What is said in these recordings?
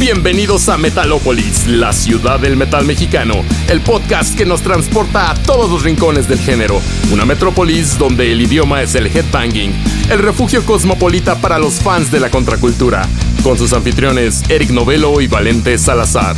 Bienvenidos a Metalópolis, la ciudad del metal mexicano, el podcast que nos transporta a todos los rincones del género, una metrópolis donde el idioma es el headbanging, el refugio cosmopolita para los fans de la contracultura, con sus anfitriones Eric Novelo y Valente Salazar.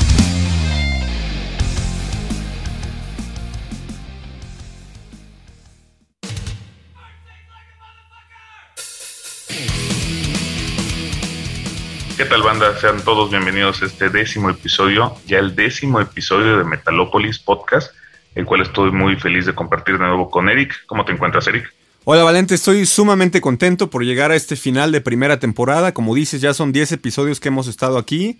¿Qué tal banda? Sean todos bienvenidos a este décimo episodio, ya el décimo episodio de Metalópolis Podcast, el cual estoy muy feliz de compartir de nuevo con Eric. ¿Cómo te encuentras, Eric? Hola Valente, estoy sumamente contento por llegar a este final de primera temporada. Como dices, ya son 10 episodios que hemos estado aquí,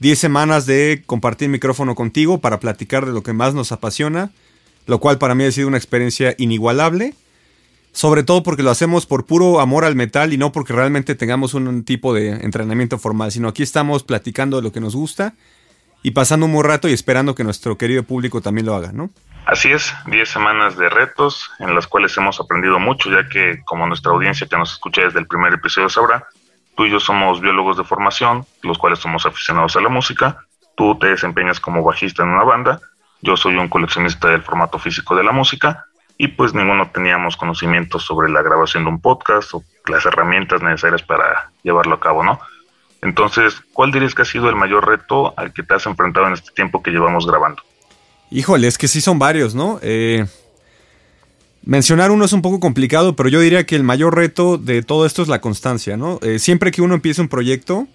10 semanas de compartir micrófono contigo para platicar de lo que más nos apasiona, lo cual para mí ha sido una experiencia inigualable. Sobre todo porque lo hacemos por puro amor al metal y no porque realmente tengamos un tipo de entrenamiento formal, sino aquí estamos platicando de lo que nos gusta y pasando un buen rato y esperando que nuestro querido público también lo haga, ¿no? Así es, 10 semanas de retos en las cuales hemos aprendido mucho, ya que como nuestra audiencia que nos escucha desde el primer episodio sabrá, tú y yo somos biólogos de formación, los cuales somos aficionados a la música, tú te desempeñas como bajista en una banda, yo soy un coleccionista del formato físico de la música y pues ninguno teníamos conocimientos sobre la grabación de un podcast o las herramientas necesarias para llevarlo a cabo, ¿no? Entonces, ¿cuál dirías que ha sido el mayor reto al que te has enfrentado en este tiempo que llevamos grabando? Híjole, es que sí son varios, ¿no? Eh, mencionar uno es un poco complicado, pero yo diría que el mayor reto de todo esto es la constancia, ¿no? Eh, siempre que uno empieza un proyecto,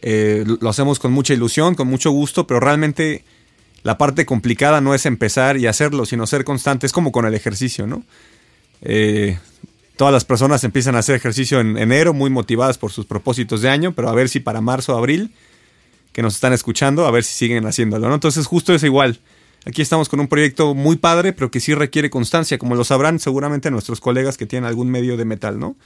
eh, lo hacemos con mucha ilusión, con mucho gusto, pero realmente la parte complicada no es empezar y hacerlo, sino ser constante. Es como con el ejercicio, ¿no? Eh, todas las personas empiezan a hacer ejercicio en enero, muy motivadas por sus propósitos de año, pero a ver si para marzo o abril, que nos están escuchando, a ver si siguen haciéndolo, ¿no? Entonces justo es igual. Aquí estamos con un proyecto muy padre, pero que sí requiere constancia, como lo sabrán seguramente nuestros colegas que tienen algún medio de metal, ¿no?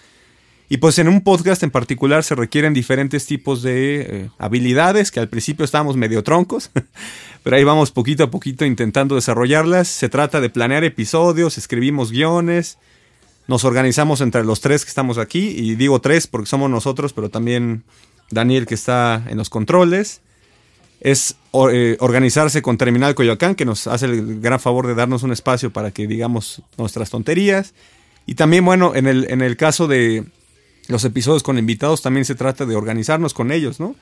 Y pues en un podcast en particular se requieren diferentes tipos de eh, habilidades que al principio estábamos medio troncos, pero ahí vamos poquito a poquito intentando desarrollarlas. Se trata de planear episodios, escribimos guiones, nos organizamos entre los tres que estamos aquí, y digo tres porque somos nosotros, pero también Daniel que está en los controles. Es eh, organizarse con Terminal Coyoacán, que nos hace el gran favor de darnos un espacio para que digamos nuestras tonterías. Y también, bueno, en el, en el caso de, los episodios con invitados también se trata de organizarnos con ellos, ¿no?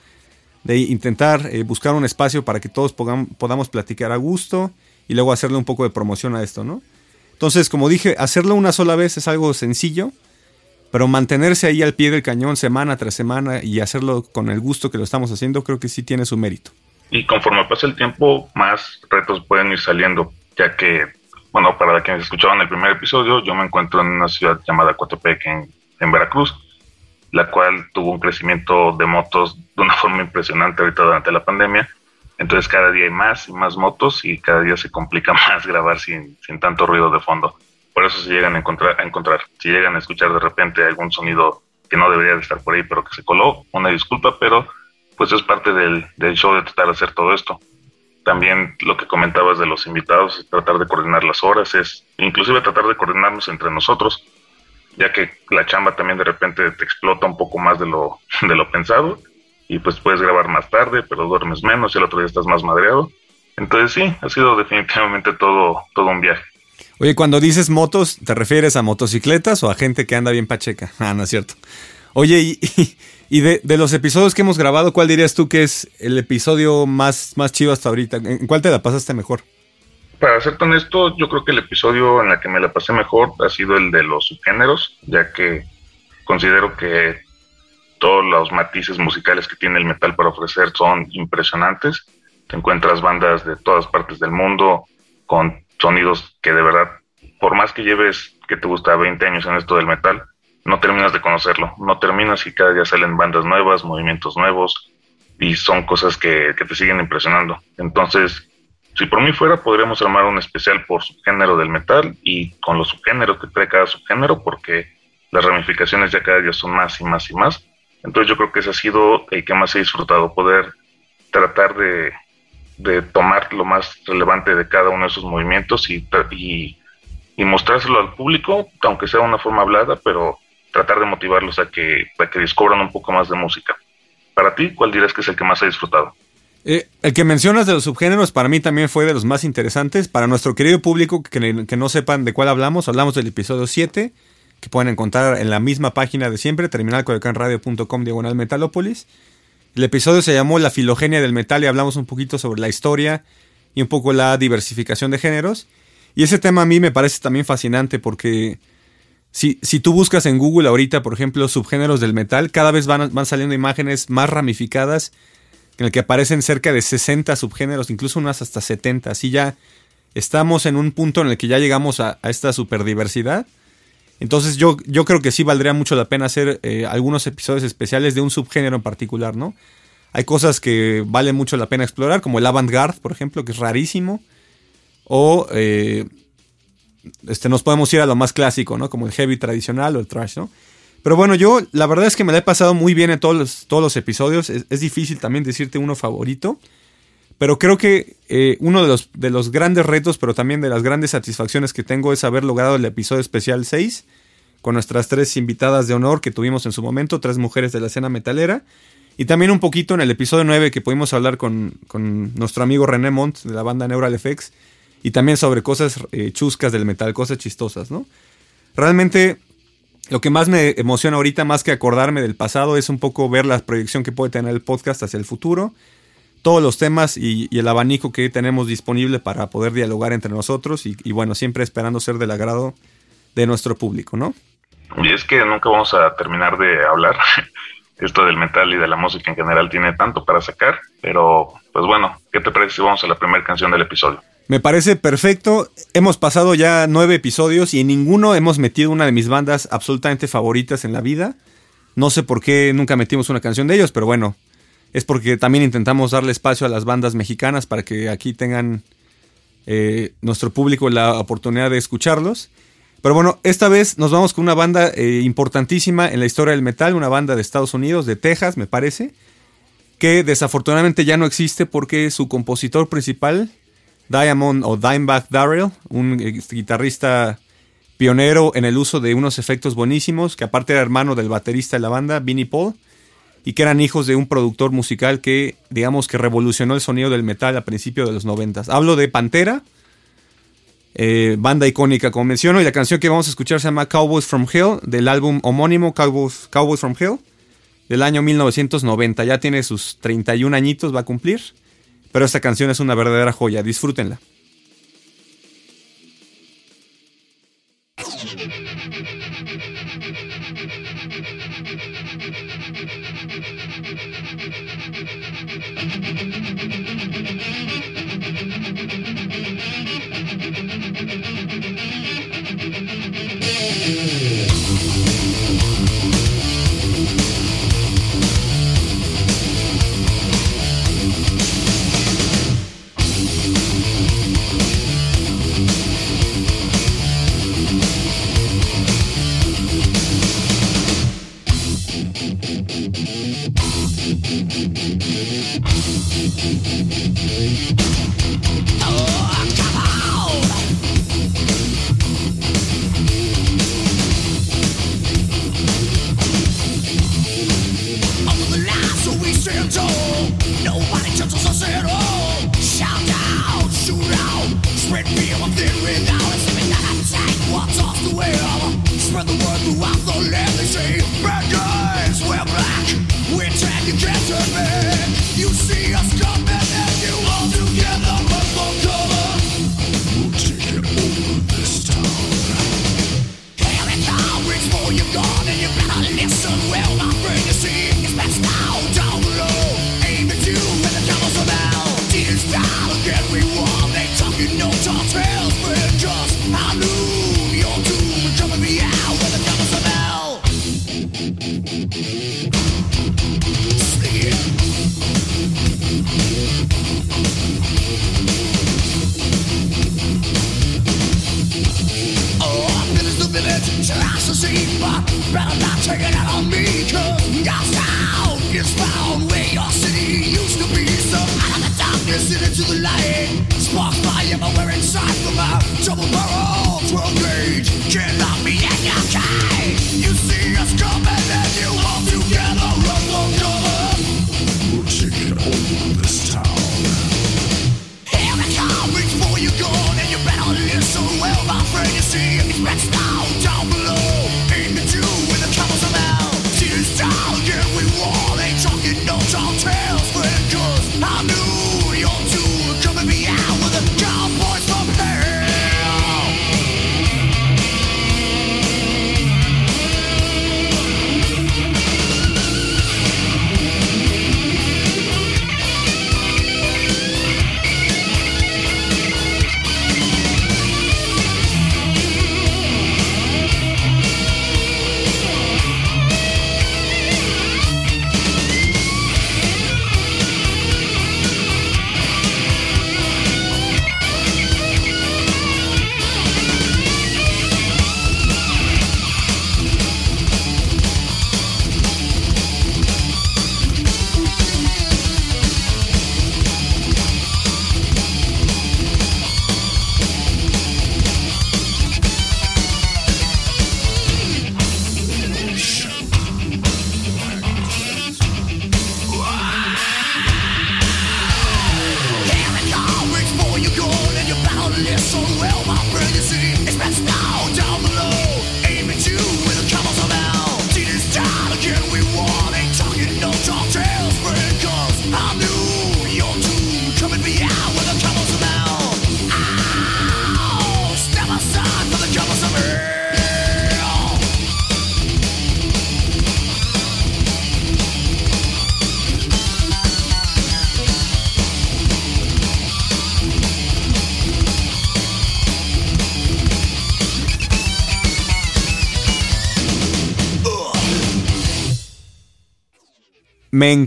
De intentar eh, buscar un espacio para que todos podamos platicar a gusto y luego hacerle un poco de promoción a esto, ¿no? Entonces, como dije, hacerlo una sola vez es algo sencillo, pero mantenerse ahí al pie del cañón semana tras semana y hacerlo con el gusto que lo estamos haciendo, creo que sí tiene su mérito. Y conforme pasa el tiempo, más retos pueden ir saliendo, ya que, bueno, para quienes escuchaban el primer episodio, yo me encuentro en una ciudad llamada Coatepec, en, en Veracruz la cual tuvo un crecimiento de motos de una forma impresionante ahorita durante la pandemia. Entonces cada día hay más y más motos y cada día se complica más grabar sin, sin tanto ruido de fondo. por eso se llegan a encontrar, a encontrar. Si llegan a escuchar de repente algún sonido que no debería de estar por ahí, pero que se coló, una disculpa, pero pues es parte del, del show de tratar de hacer todo esto. También lo que comentabas de los invitados, tratar de coordinar las horas, es inclusive tratar de coordinarnos entre nosotros, ya que la chamba también de repente te explota un poco más de lo, de lo pensado y pues puedes grabar más tarde, pero duermes menos y el otro día estás más madreado. Entonces sí, ha sido definitivamente todo, todo un viaje. Oye, cuando dices motos, ¿te refieres a motocicletas o a gente que anda bien pacheca? Ah, no es cierto. Oye, y, y de, de, los episodios que hemos grabado, ¿cuál dirías tú que es el episodio más, más chido hasta ahorita? ¿En cuál te la pasaste mejor? Para ser honesto, yo creo que el episodio en el que me la pasé mejor ha sido el de los subgéneros, ya que considero que todos los matices musicales que tiene el metal para ofrecer son impresionantes. Te encuentras bandas de todas partes del mundo con sonidos que de verdad, por más que lleves, que te gusta, 20 años en esto del metal, no terminas de conocerlo, no terminas y cada día salen bandas nuevas, movimientos nuevos y son cosas que, que te siguen impresionando. Entonces, si por mí fuera, podríamos armar un especial por subgénero del metal y con los subgéneros que trae cada subgénero, porque las ramificaciones ya cada día son más y más y más. Entonces yo creo que ese ha sido el que más he disfrutado, poder tratar de, de tomar lo más relevante de cada uno de esos movimientos y, y, y mostrárselo al público, aunque sea una forma hablada, pero tratar de motivarlos a que, a que descubran un poco más de música. Para ti, ¿cuál dirías que es el que más has disfrutado? Eh, el que mencionas de los subgéneros para mí también fue de los más interesantes. Para nuestro querido público que, no sepan de cuál hablamos, hablamos del episodio 7, que pueden encontrar en la misma página de siempre, terminalcodecanradio.com diagonal metalópolis. El episodio se llamó La filogenia del metal y hablamos un poquito sobre la historia y un poco la diversificación de géneros. Y ese tema a mí me parece también fascinante porque si, si tú buscas en Google ahorita, por ejemplo, subgéneros del metal, cada vez van, van saliendo imágenes más ramificadas en el que aparecen cerca de 60 subgéneros, incluso unas hasta 70. Así ya estamos en un punto en el que ya llegamos a, esta superdiversidad. Entonces yo, yo creo que sí valdría mucho la pena hacer eh, algunos episodios especiales de un subgénero en particular, ¿no? Hay cosas que vale mucho la pena explorar, como el avant-garde, por ejemplo, que es rarísimo. O eh, este, nos podemos ir a lo más clásico, ¿no? Como el heavy tradicional o el trash, ¿no? Pero bueno, yo la verdad es que me la he pasado muy bien en todos los, todos los episodios. Es, difícil también decirte uno favorito. Pero creo que eh, uno de los, de los grandes retos, pero también de las grandes satisfacciones que tengo es haber logrado el episodio especial 6 con nuestras tres invitadas de honor que tuvimos en su momento, tres mujeres de la escena metalera. Y también un poquito en el episodio 9 que pudimos hablar con, con nuestro amigo René Montt de la banda Neural Effects. Y también sobre cosas eh, chuscas del metal, cosas chistosas, ¿no? Realmente lo que más me emociona ahorita, más que acordarme del pasado, es un poco ver la proyección que puede tener el podcast hacia el futuro todos los temas y, el abanico que tenemos disponible para poder dialogar entre nosotros y, y, bueno, siempre esperando ser del agrado de nuestro público, ¿no? Y es que nunca vamos a terminar de hablar. Esto del metal y de la música en general tiene tanto para sacar, pero pues bueno, ¿qué te parece si vamos a la primera canción del episodio? Me parece perfecto. Hemos pasado ya nueve episodios y en ninguno hemos metido una de mis bandas absolutamente favoritas en la vida. No sé por qué nunca metimos una canción de ellos, pero bueno, es porque también intentamos darle espacio a las bandas mexicanas para que aquí tengan eh, nuestro público la oportunidad de escucharlos. Pero bueno, esta vez nos vamos con una banda eh, importantísima en la historia del metal, una banda de Estados Unidos, de Texas, me parece, que desafortunadamente ya no existe porque su compositor principal, Diamond o Dimebag Darrell, un eh, guitarrista pionero en el uso de unos efectos buenísimos, que aparte era hermano del baterista de la banda, Vinnie Paul, y que eran hijos de un productor musical que, digamos, que revolucionó el sonido del metal a principios de los noventas. Hablo de Pantera, eh, banda icónica, como menciono, y la canción que vamos a escuchar se llama Cowboys from Hell, del álbum homónimo Cowboys, Cowboys from Hell, del año 1990. Ya tiene sus 31 añitos, va a cumplir, pero esta canción es una verdadera joya, disfrútenla. Me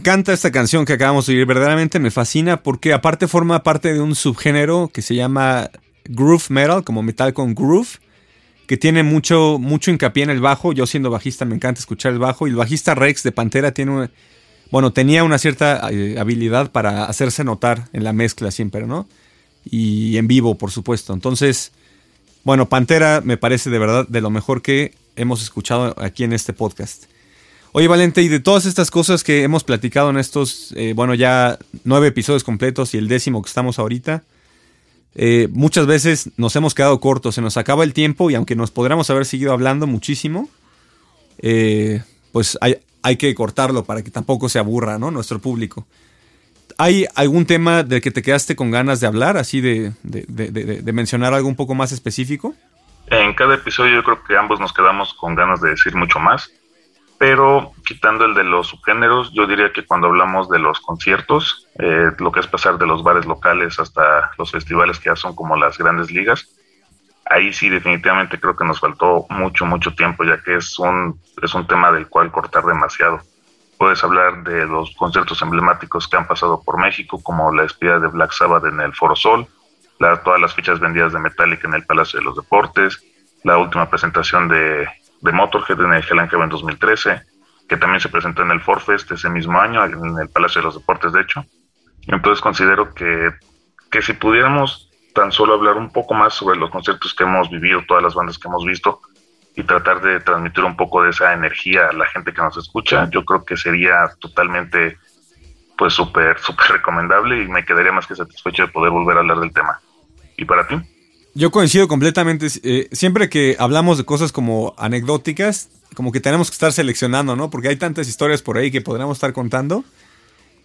encanta esta canción que acabamos de oír, verdaderamente me fascina porque aparte forma parte de un subgénero que se llama groove metal, como metal con groove, que tiene mucho, mucho hincapié en el bajo. Yo siendo bajista me encanta escuchar el bajo y el bajista Rex de Pantera tiene, bueno, tenía una cierta eh, habilidad para hacerse notar en la mezcla siempre, ¿no? Y en vivo, por supuesto. Entonces, bueno, Pantera me parece de verdad de lo mejor que hemos escuchado aquí en este podcast. Oye, Valente, y de todas estas cosas que hemos platicado en estos, eh, bueno, ya nueve episodios completos y el décimo que estamos ahorita, eh, muchas veces nos hemos quedado cortos, se nos acaba el tiempo y aunque nos podríamos haber seguido hablando muchísimo, eh, pues hay, hay, que cortarlo para que tampoco se aburra, ¿no? Nuestro público. ¿Hay algún tema del que te quedaste con ganas de hablar, así de, de, de mencionar algo un poco más específico? En cada episodio yo creo que ambos nos quedamos con ganas de decir mucho más pero quitando el de los subgéneros, yo diría que cuando hablamos de los conciertos, eh, lo que es pasar de los bares locales hasta los festivales que ya son como las grandes ligas, ahí sí definitivamente creo que nos faltó mucho, mucho tiempo, ya que es un, es un tema del cual cortar demasiado. Puedes hablar de los conciertos emblemáticos que han pasado por México, como la despedida de Black Sabbath en el Foro Sol, la, todas las fichas vendidas de Metallica en el Palacio de los Deportes, la última presentación de de Motorhead en el Hell and Heaven 2013, que también se presentó en el Forfest ese mismo año, en el Palacio de los Deportes, de hecho. Entonces considero que, que si pudiéramos tan solo hablar un poco más sobre los conciertos que hemos vivido, todas las bandas que hemos visto, y tratar de transmitir un poco de esa energía a la gente que nos escucha, yo creo que sería totalmente pues súper, súper recomendable y me quedaría más que satisfecho de poder volver a hablar del tema. ¿Y para ti? Yo coincido completamente. Eh, siempre que hablamos de cosas como anecdóticas, como que tenemos que estar seleccionando, ¿no? Porque hay tantas historias por ahí que podríamos estar contando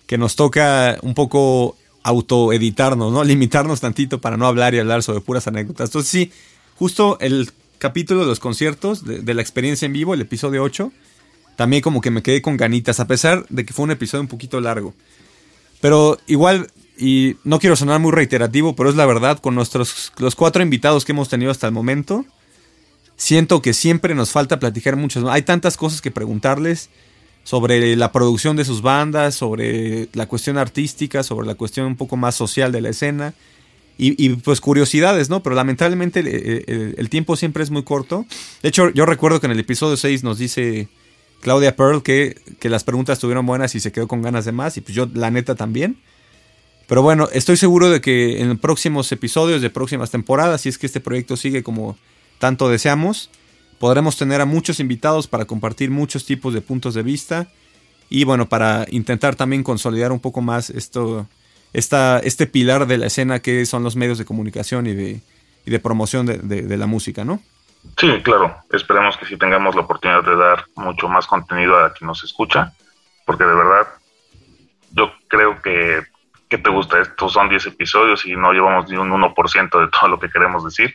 que nos toca un poco autoeditarnos, ¿no? Limitarnos tantito para no hablar y hablar sobre puras anécdotas. Entonces sí, justo el capítulo de los conciertos, de, la experiencia en vivo, el episodio 8, también como que me quedé con ganitas, a pesar de que fue un episodio un poquito largo. Pero igual, y no quiero sonar muy reiterativo, pero es la verdad, con nuestros los cuatro invitados que hemos tenido hasta el momento, siento que siempre nos falta platicar muchas. Hay tantas cosas que preguntarles sobre la producción de sus bandas, sobre la cuestión artística, sobre la cuestión un poco más social de la escena. Y, pues curiosidades, ¿no? Pero lamentablemente el, tiempo siempre es muy corto. De hecho, yo recuerdo que en el episodio 6 nos dice Claudia Pearl que, que las preguntas estuvieron buenas y se quedó con ganas de más. Y pues yo, la neta, también. Pero bueno, estoy seguro de que en próximos episodios de próximas temporadas, si es que este proyecto sigue como tanto deseamos, podremos tener a muchos invitados para compartir muchos tipos de puntos de vista y bueno, para intentar también consolidar un poco más esto, esta, este pilar de la escena que son los medios de comunicación y de, y de promoción de, de, la música, ¿no? Sí, claro. Esperemos que sí tengamos la oportunidad de dar mucho más contenido a quien nos escucha, porque de verdad yo creo que, que te gusta. Estos son 10 episodios y no llevamos ni un 1% de todo lo que queremos decir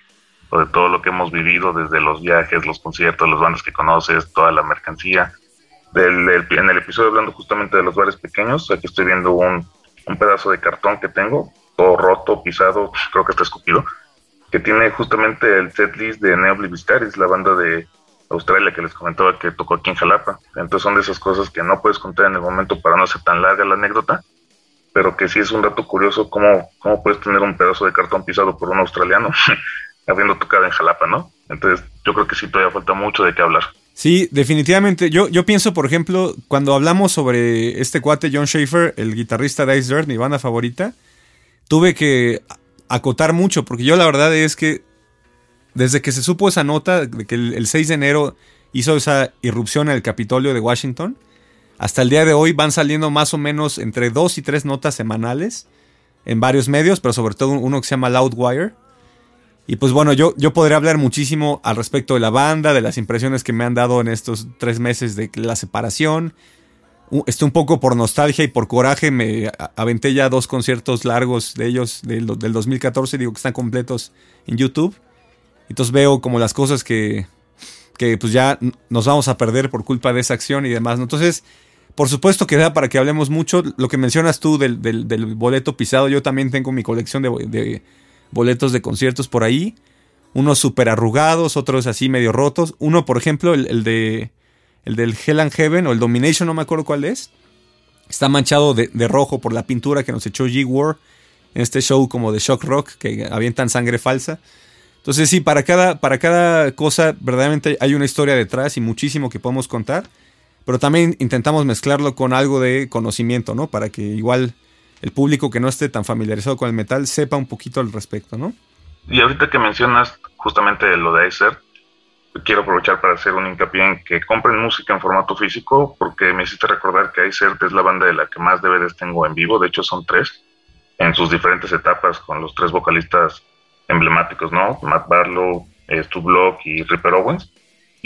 o de todo lo que hemos vivido desde los viajes, los conciertos, las bandas que conoces, toda la mercancía. En el episodio hablando justamente de los bares pequeños, aquí estoy viendo un, pedazo de cartón que tengo, todo roto, pisado, creo que está escupido, que tiene justamente el set list de Neoblivistaris, la banda de Australia que les comentaba que tocó aquí en Jalapa. Entonces son de esas cosas que no puedes contar en el momento para no ser tan larga la anécdota, pero que sí es un dato curioso cómo, cómo puedes tener un pedazo de cartón pisado por un australiano, habiendo tocado en Jalapa, ¿no? Entonces yo creo que sí todavía falta mucho de qué hablar. Sí, definitivamente. Yo, yo pienso, por ejemplo, cuando hablamos sobre este cuate John Schaefer, el guitarrista de Ice Dirt, mi banda favorita, tuve que acotar mucho, porque yo la verdad es que desde que se supo esa nota, de que el, 6 de enero hizo esa irrupción en el Capitolio de Washington, hasta el día de hoy van saliendo más o menos entre dos y tres notas semanales en varios medios, pero sobre todo uno que se llama Loudwire, y pues bueno, yo, yo podría hablar muchísimo al respecto de la banda, de las impresiones que me han dado en estos tres meses de la separación. Estoy un poco por nostalgia y por coraje me aventé ya dos conciertos largos de ellos del, del 2014, digo que están completos en YouTube. Entonces veo como las cosas que, que pues ya nos vamos a perder por culpa de esa acción y demás. Entonces, por supuesto que da para que hablemos mucho. Lo que mencionas tú del, boleto pisado, yo también tengo mi colección de boletos de conciertos por ahí. Unos súper arrugados, otros así medio rotos. Uno, por ejemplo, el, de. El del Hell and Heaven o el Domination, no me acuerdo cuál es. Está manchado de, rojo por la pintura que nos echó G-War en este show como de shock rock que avientan sangre falsa. Entonces sí, para cada, para cada cosa verdaderamente hay una historia detrás y muchísimo que podemos contar. Pero también intentamos mezclarlo con algo de conocimiento, ¿no? Para que igual el público que no esté tan familiarizado con el metal sepa un poquito al respecto, ¿no? Y ahorita que mencionas justamente lo de Acer, quiero aprovechar para hacer un hincapié en que compren música en formato físico, porque me hiciste recordar que Acer es la banda de la que más DVDs tengo en vivo, de hecho son tres, en sus diferentes etapas con los tres vocalistas emblemáticos, ¿no? Matt Barlow, Stu Block y Ripper Owens.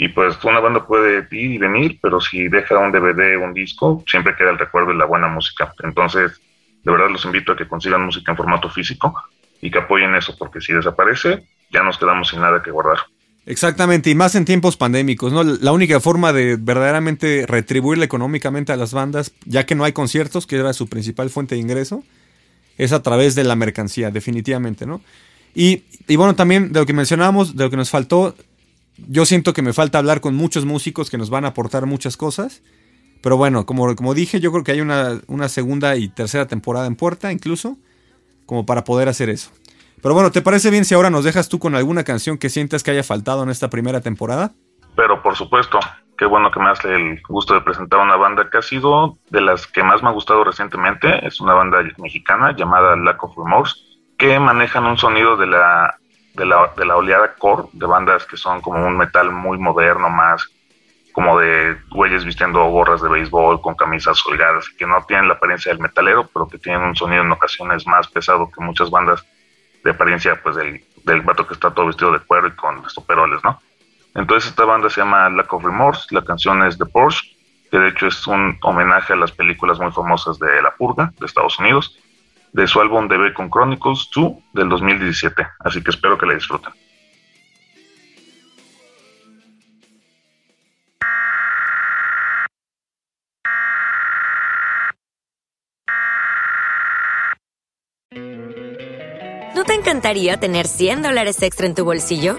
Y pues una banda puede ir y venir, pero si deja un DVD, un disco, siempre queda el recuerdo de la buena música. Entonces, de verdad los invito a que consigan música en formato físico y que apoyen eso, porque si desaparece, ya nos quedamos sin nada que guardar. Exactamente, y más en tiempos pandémicos, ¿no? La única forma de verdaderamente retribuirle económicamente a las bandas, ya que no hay conciertos, que era su principal fuente de ingreso, es a través de la mercancía, definitivamente, ¿no? Y, y bueno, también de lo que mencionábamos, de lo que nos faltó, yo siento que me falta hablar con muchos músicos que nos van a aportar muchas cosas. Pero bueno, como, como dije, yo creo que hay una, una segunda y tercera temporada en puerta, incluso, como para poder hacer eso. Pero bueno, ¿te parece bien si ahora nos dejas tú con alguna canción que sientas que haya faltado en esta primera temporada? Pero por supuesto, qué bueno que me hace el gusto de presentar una banda que ha sido de las que más me ha gustado recientemente. Es una banda mexicana llamada Lack of Remorse, que manejan un sonido de la, de la, de la oleada core, de bandas que son como un metal muy moderno, más como de güeyes vistiendo gorras de béisbol con camisas holgadas, que no tienen la apariencia del metalero, pero que tienen un sonido en ocasiones más pesado que muchas bandas de apariencia pues del, del vato que está todo vestido de cuero y con estoperoles, ¿no? Entonces esta banda se llama Lack of Remorse, la canción es The Porsche, que de hecho es un homenaje a las películas muy famosas de La Purga de Estados Unidos, de su álbum The Bacon Chronicles 2 del 2017, así que espero que la disfruten. ¿No te encantaría tener 100 dólares extra en tu bolsillo?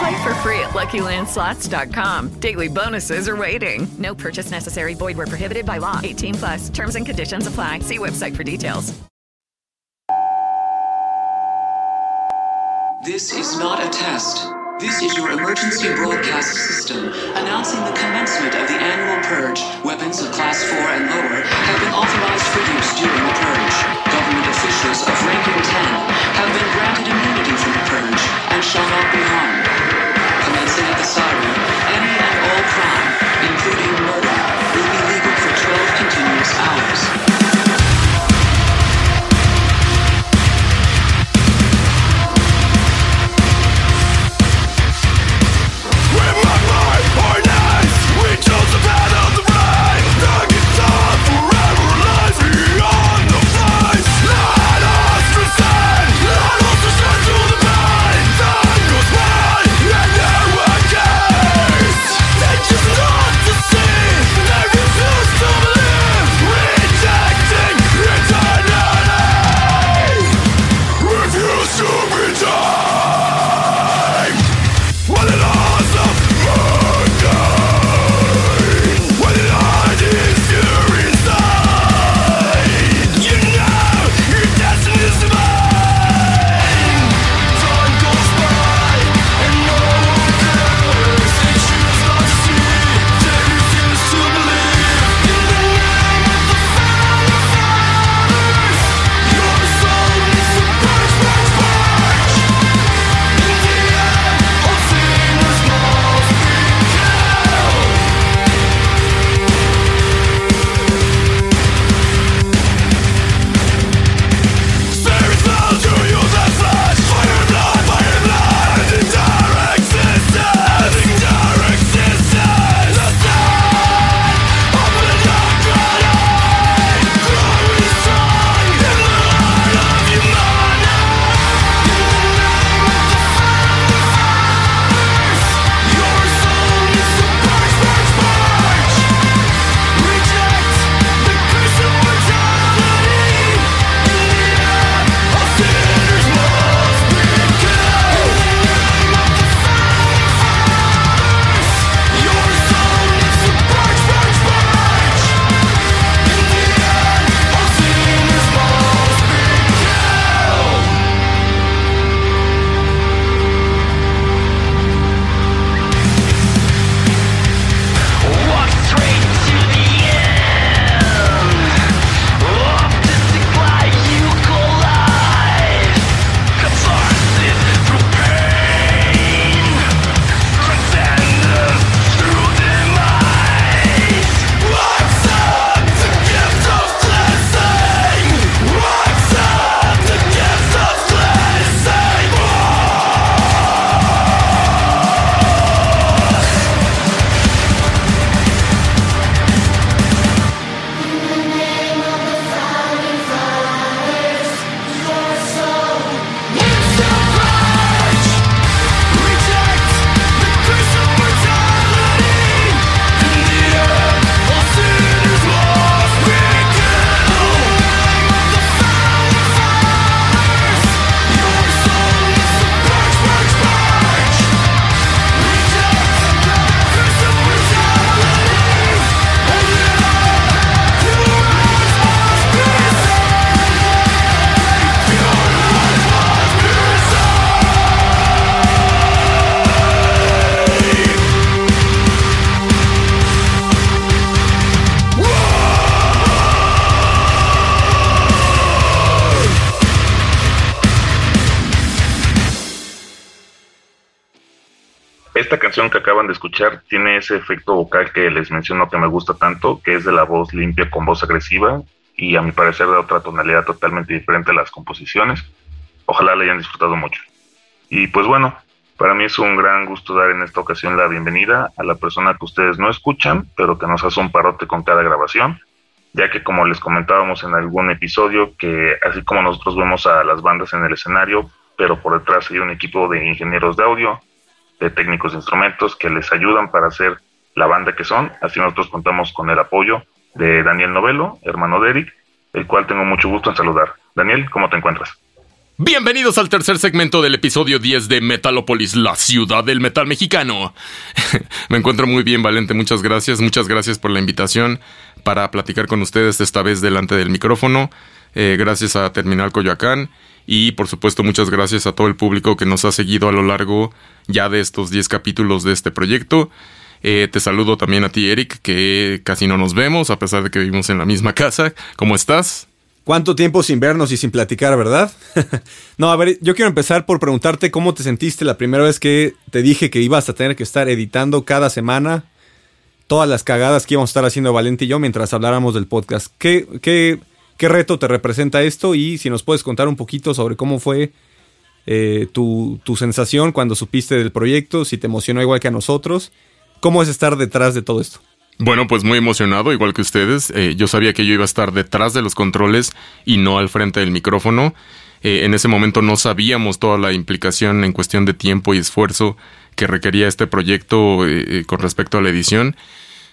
Play for free at LuckyLandSlots.com. Daily bonuses are waiting. No purchase necessary. Void where prohibited by law. 18 plus. Terms and conditions apply. See website for details. This is not a test. This is your emergency broadcast system announcing the commencement of the annual purge. Weapons of class 4 and lower have been authorized for use during the purge. Government officials of rank and 10 have been granted immunity from the purge and shall not be harmed. Any and all crime, including que acaban de escuchar tiene ese efecto vocal que les menciono que me gusta tanto, que es de la voz limpia con voz agresiva y a mi parecer de otra tonalidad totalmente diferente a las composiciones. Ojalá la hayan disfrutado mucho. Y pues bueno, para mí es un gran gusto dar en esta ocasión la bienvenida a la persona que ustedes no escuchan, pero que nos hace un parote con cada grabación, ya que como les comentábamos en algún episodio, que así como nosotros vemos a las bandas en el escenario, pero por detrás hay un equipo de ingenieros de audio, de técnicos instrumentos que les ayudan para hacer la banda que son, así nosotros contamos con el apoyo de Daniel Novelo, hermano de Eric, el cual tengo mucho gusto en saludar. Daniel, ¿cómo te encuentras? Bienvenidos al tercer segmento del episodio 10 de Metalopolis, la ciudad del metal mexicano. Me encuentro muy bien, Valente, muchas gracias. Muchas gracias por la invitación para platicar con ustedes esta vez delante del micrófono. Eh, gracias a Terminal Coyoacán y por supuesto muchas gracias a todo el público que nos ha seguido a lo largo ya de estos 10 capítulos de este proyecto. Eh, te saludo también a ti, Eric, que casi no nos vemos a pesar de que vivimos en la misma casa. ¿Cómo estás? ¿Cuánto tiempo sin vernos y sin platicar, verdad? no, a ver, yo quiero empezar por preguntarte cómo te sentiste la primera vez que te dije que ibas a tener que estar editando cada semana todas las cagadas que íbamos a estar haciendo Valente y yo mientras habláramos del podcast. ¿Qué, qué, qué reto te representa esto? Y si nos puedes contar un poquito sobre cómo fue eh, tu, tu sensación cuando supiste del proyecto, si te emocionó igual que a nosotros. ¿Cómo es estar detrás de todo esto? Bueno, pues muy emocionado, igual que ustedes. Eh, yo sabía que yo iba a estar detrás de los controles y no al frente del micrófono. Eh, en ese momento no sabíamos toda la implicación en cuestión de tiempo y esfuerzo que requería este proyecto con respecto a la edición.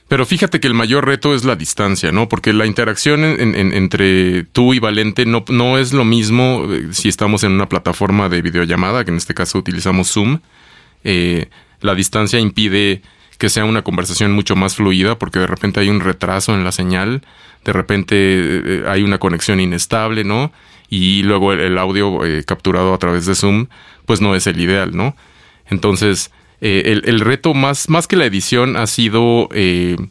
Pero fíjate que el mayor reto es la distancia, ¿no? Porque la interacción entre tú y Valente no, no es lo mismo si estamos en una plataforma de videollamada, que en este caso utilizamos Zoom. la distancia impide que sea una conversación mucho más fluida porque de repente hay un retraso en la señal, de repente eh, hay una conexión inestable, ¿no? Y luego el, audio eh, capturado a través de Zoom, pues no es el ideal, ¿no? Entonces, eh, el, reto más, más que la edición ha sido el,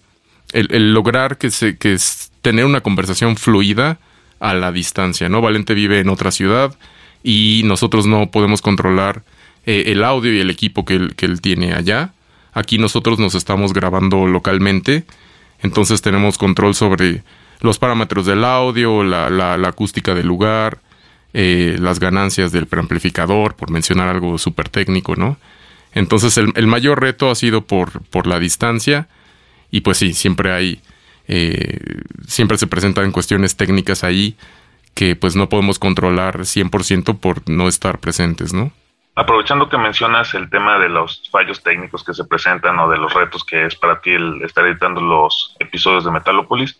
lograr que, se, que es tener una conversación fluida a la distancia, ¿no? Valente vive en otra ciudad y nosotros no podemos controlar el audio y el equipo que que él tiene allá. Aquí nosotros nos estamos grabando localmente, entonces tenemos control sobre los parámetros del audio, la, acústica del lugar, eh, las ganancias del preamplificador, por mencionar algo súper técnico, ¿no? Entonces el, mayor reto ha sido por, por la distancia y pues sí, siempre hay, eh, siempre se presentan cuestiones técnicas ahí que pues no podemos controlar 100% por no estar presentes, ¿no? Aprovechando que mencionas el tema de los fallos técnicos que se presentan o de los retos que es para ti el estar editando los episodios de Metalopolis,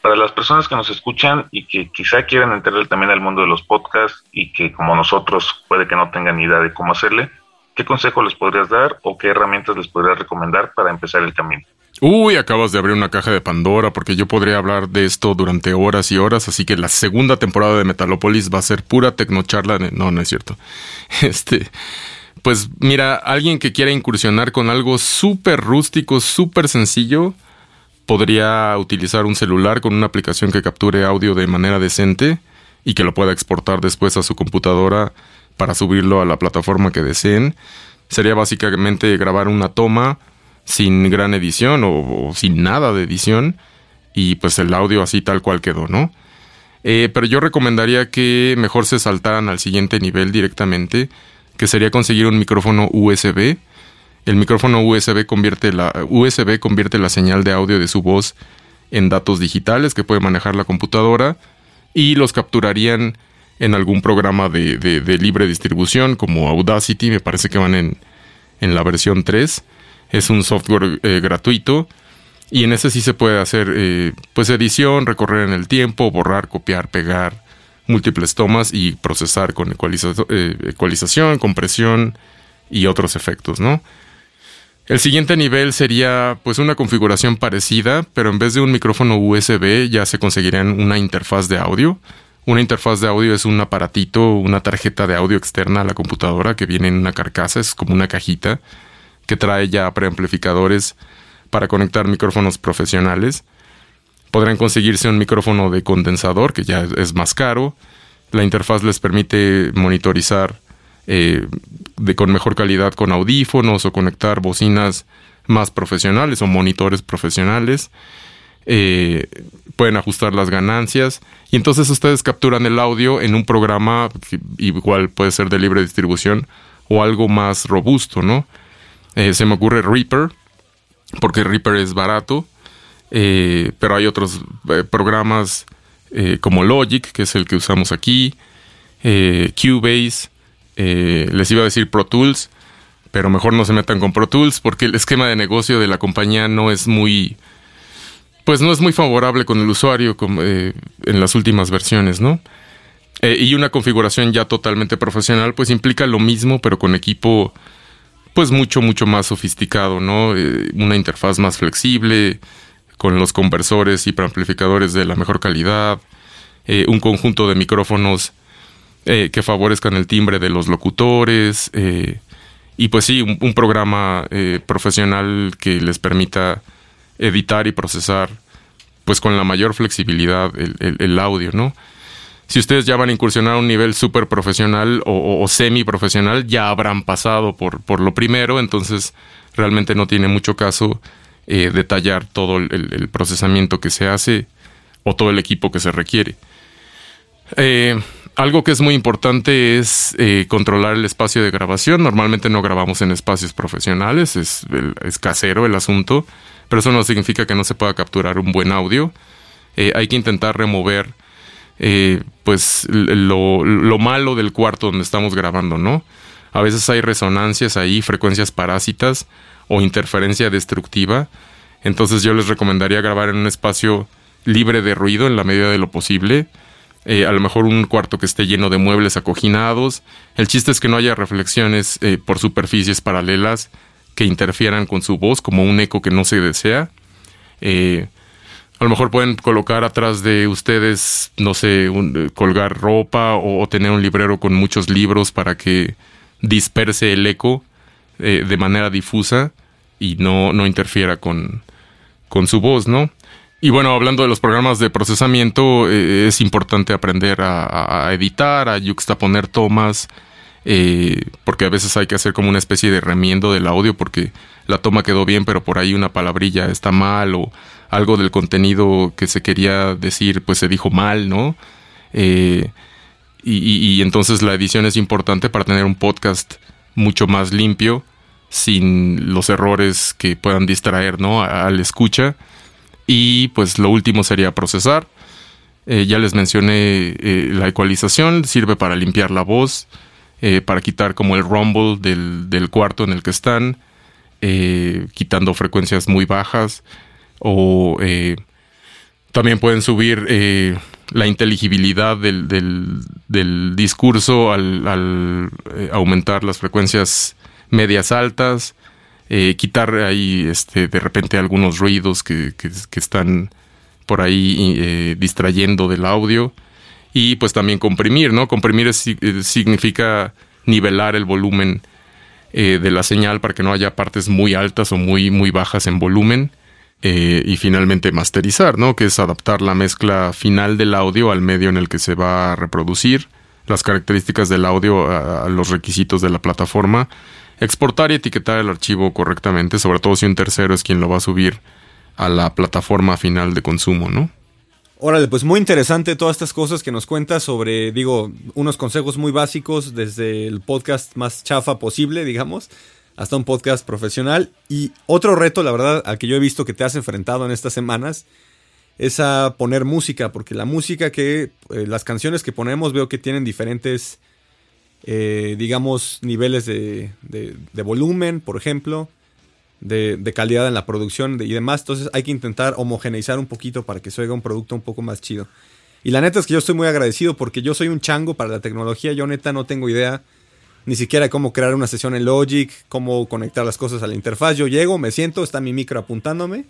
para las personas que nos escuchan y que quizá quieran entrar también al mundo de los podcasts y que como nosotros puede que no tengan idea de cómo hacerle, ¿qué consejo les podrías dar o qué herramientas les podrías recomendar para empezar el camino? Uy, acabas de abrir una caja de Pandora porque yo podría hablar de esto durante horas y horas, así que la segunda temporada de Metalopolis va a ser pura tecnocharla. No, no es cierto. Este, pues mira, alguien que quiera incursionar con algo súper rústico, súper sencillo, podría utilizar un celular con una aplicación que capture audio de manera decente y que lo pueda exportar después a su computadora para subirlo a la plataforma que deseen. Sería básicamente grabar una toma sin gran edición o, sin nada de edición y pues el audio así tal cual quedó, ¿no? Eh, pero yo recomendaría que mejor se saltaran al siguiente nivel directamente, que sería conseguir un micrófono USB. El micrófono USB convierte la, USB convierte la señal de audio de su voz en datos digitales que puede manejar la computadora y los capturarían en algún programa de, libre distribución como Audacity, me parece que van en, en la versión 3 es un software eh, gratuito y en ese sí se puede hacer eh, pues edición, recorrer en el tiempo, borrar, copiar, pegar múltiples tomas y procesar con eh, ecualización, compresión y otros efectos, ¿no? El siguiente nivel sería pues una configuración parecida, pero en vez de un micrófono USB ya se conseguirían una interfaz de audio. Una interfaz de audio es un aparatito, una tarjeta de audio externa a la computadora que viene en una carcasa, es como una cajita que trae ya preamplificadores para conectar micrófonos profesionales. Podrán conseguirse un micrófono de condensador, que ya es más caro. La interfaz les permite monitorizar eh, con mejor calidad con audífonos o conectar bocinas más profesionales o monitores profesionales. Eh, pueden ajustar las ganancias y entonces ustedes capturan el audio en un programa que igual puede ser de libre distribución o algo más robusto, ¿no? Eh, se me ocurre Reaper, porque Reaper es barato, eh, pero hay otros programas como Logic, que es el que usamos aquí, Cubase, les iba a decir Pro Tools, pero mejor no se metan con Pro Tools porque el esquema de negocio de la compañía no es muy pues no es muy favorable con el usuario como, eh, en las últimas versiones, ¿no? Eh, y una configuración ya totalmente profesional, pues implica lo mismo, pero con equipo, pues mucho, mucho más sofisticado, ¿no? Eh, una interfaz más flexible, con los conversores y preamplificadores de la mejor calidad, un conjunto de micrófonos que favorezcan el timbre de los locutores, y pues sí, un programa profesional que les permita editar y procesar pues con la mayor flexibilidad el, audio, ¿no? Si ustedes ya van a incursionar a un nivel súper profesional o, semi profesional, ya habrán pasado por, por lo primero, entonces realmente no tiene mucho caso eh, detallar todo el, procesamiento que se hace o todo el equipo que se requiere. Eh, algo que es muy importante es eh, controlar el espacio de grabación. Normalmente no grabamos en espacios profesionales, es, es casero el asunto pero eso no significa que no se pueda capturar un buen audio. Eh, hay que intentar remover eh, pues lo, malo del cuarto donde estamos grabando, ¿no? A veces hay resonancias ahí, frecuencias parásitas o interferencia destructiva. Entonces yo les recomendaría grabar en un espacio libre de ruido en la medida de lo posible. Eh, a lo mejor un cuarto que esté lleno de muebles acoginados. El chiste es que no haya reflexiones por superficies paralelas que interfieran con su voz, como un eco que no se desea. Eh, a lo mejor pueden colocar atrás de ustedes, no sé, eh, colgar ropa o, tener un librero con muchos libros para que disperse el eco eh, de manera difusa y no, no interfiera con, con, su voz, ¿no? Y bueno, hablando de los programas de procesamiento, es importante aprender a, a, editar, a juxtaponer tomas, eh, porque a veces hay que hacer como una especie de remiendo del audio porque la toma quedó bien, pero por ahí una palabrilla está mal o algo del contenido que se quería decir pues se dijo mal, ¿no? Eh, y, entonces la edición es importante para tener un podcast mucho más limpio, sin los errores que puedan distraer, ¿no? Al escucha. Y pues lo último sería procesar. Eh, ya les mencioné la ecualización, sirve para limpiar la voz, eh, para quitar como el rumble del, cuarto en el que están, eh, quitando frecuencias muy bajas o eh, también pueden subir la inteligibilidad del, discurso al, aumentar las frecuencias medias altas, quitar ahí este, de repente algunos ruidos que, que están por ahí distrayendo del audio y pues también comprimir, ¿no? Comprimir eh, significa nivelar el volumen eh, de la señal para que no haya partes muy altas o muy, muy bajas en volumen. Eh, y finalmente masterizar, ¿no? Que es adaptar la mezcla final del audio al medio en el que se va a reproducir, las características del audio a los requisitos de la plataforma, exportar y etiquetar el archivo correctamente, sobre todo si un tercero es quien lo va a subir a la plataforma final de consumo, ¿no? Órale, pues muy interesante todas estas cosas que nos cuentas sobre, digo, unos consejos muy básicos desde el podcast más chafa posible, digamos, hasta un podcast profesional. Y otro reto, la verdad, al que yo he visto que te has enfrentado en estas semanas, es a poner música, porque la música que, eh, las canciones que ponemos veo que tienen diferentes, eh, digamos, niveles de, de volumen, por ejemplo de, calidad en la producción y demás. Entonces hay que intentar homogeneizar un poquito para que se un producto un poco más chido. Y la neta es que yo estoy muy agradecido porque yo soy un chango para la tecnología. Yo neta no tengo idea ni siquiera cómo crear una sesión en Logic, cómo conectar las cosas a la interfaz. Yo llego, me siento, está mi micro apuntándome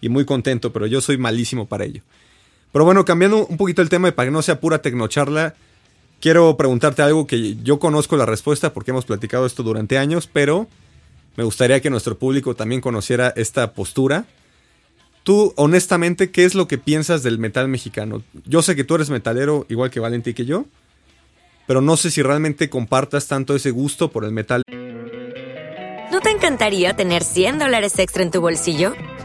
y muy contento, pero yo soy malísimo para ello. Pero bueno, cambiando un poquito el tema y para que no sea pura tecnocharla, quiero preguntarte algo que yo conozco la respuesta porque hemos platicado esto durante años, pero me gustaría que nuestro público también conociera esta postura. Tú, honestamente, ¿qué es lo que piensas del metal mexicano? Yo sé que tú eres metalero igual que Valenti que yo, pero no sé si realmente compartas tanto ese gusto por el metal. ¿No te encantaría tener 100 dólares extra en tu bolsillo?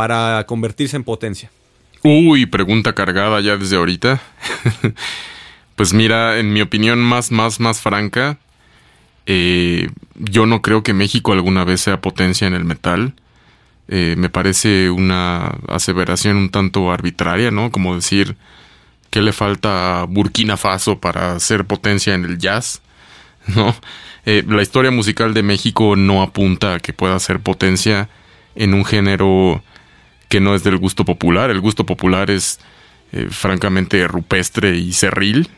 para convertirse en potencia? Uy, pregunta cargada ya desde ahorita. pues mira, en mi opinión más, más, más franca, eh, yo no creo que México alguna vez sea potencia en el metal. Eh, me parece una aseveración un tanto arbitraria, ¿no? Como decir que le falta a Burkina Faso para ser potencia en el jazz, ¿no? Eh, la historia musical de México no apunta a que pueda ser potencia en un género que no es del gusto popular. El gusto popular es eh, francamente rupestre y cerril.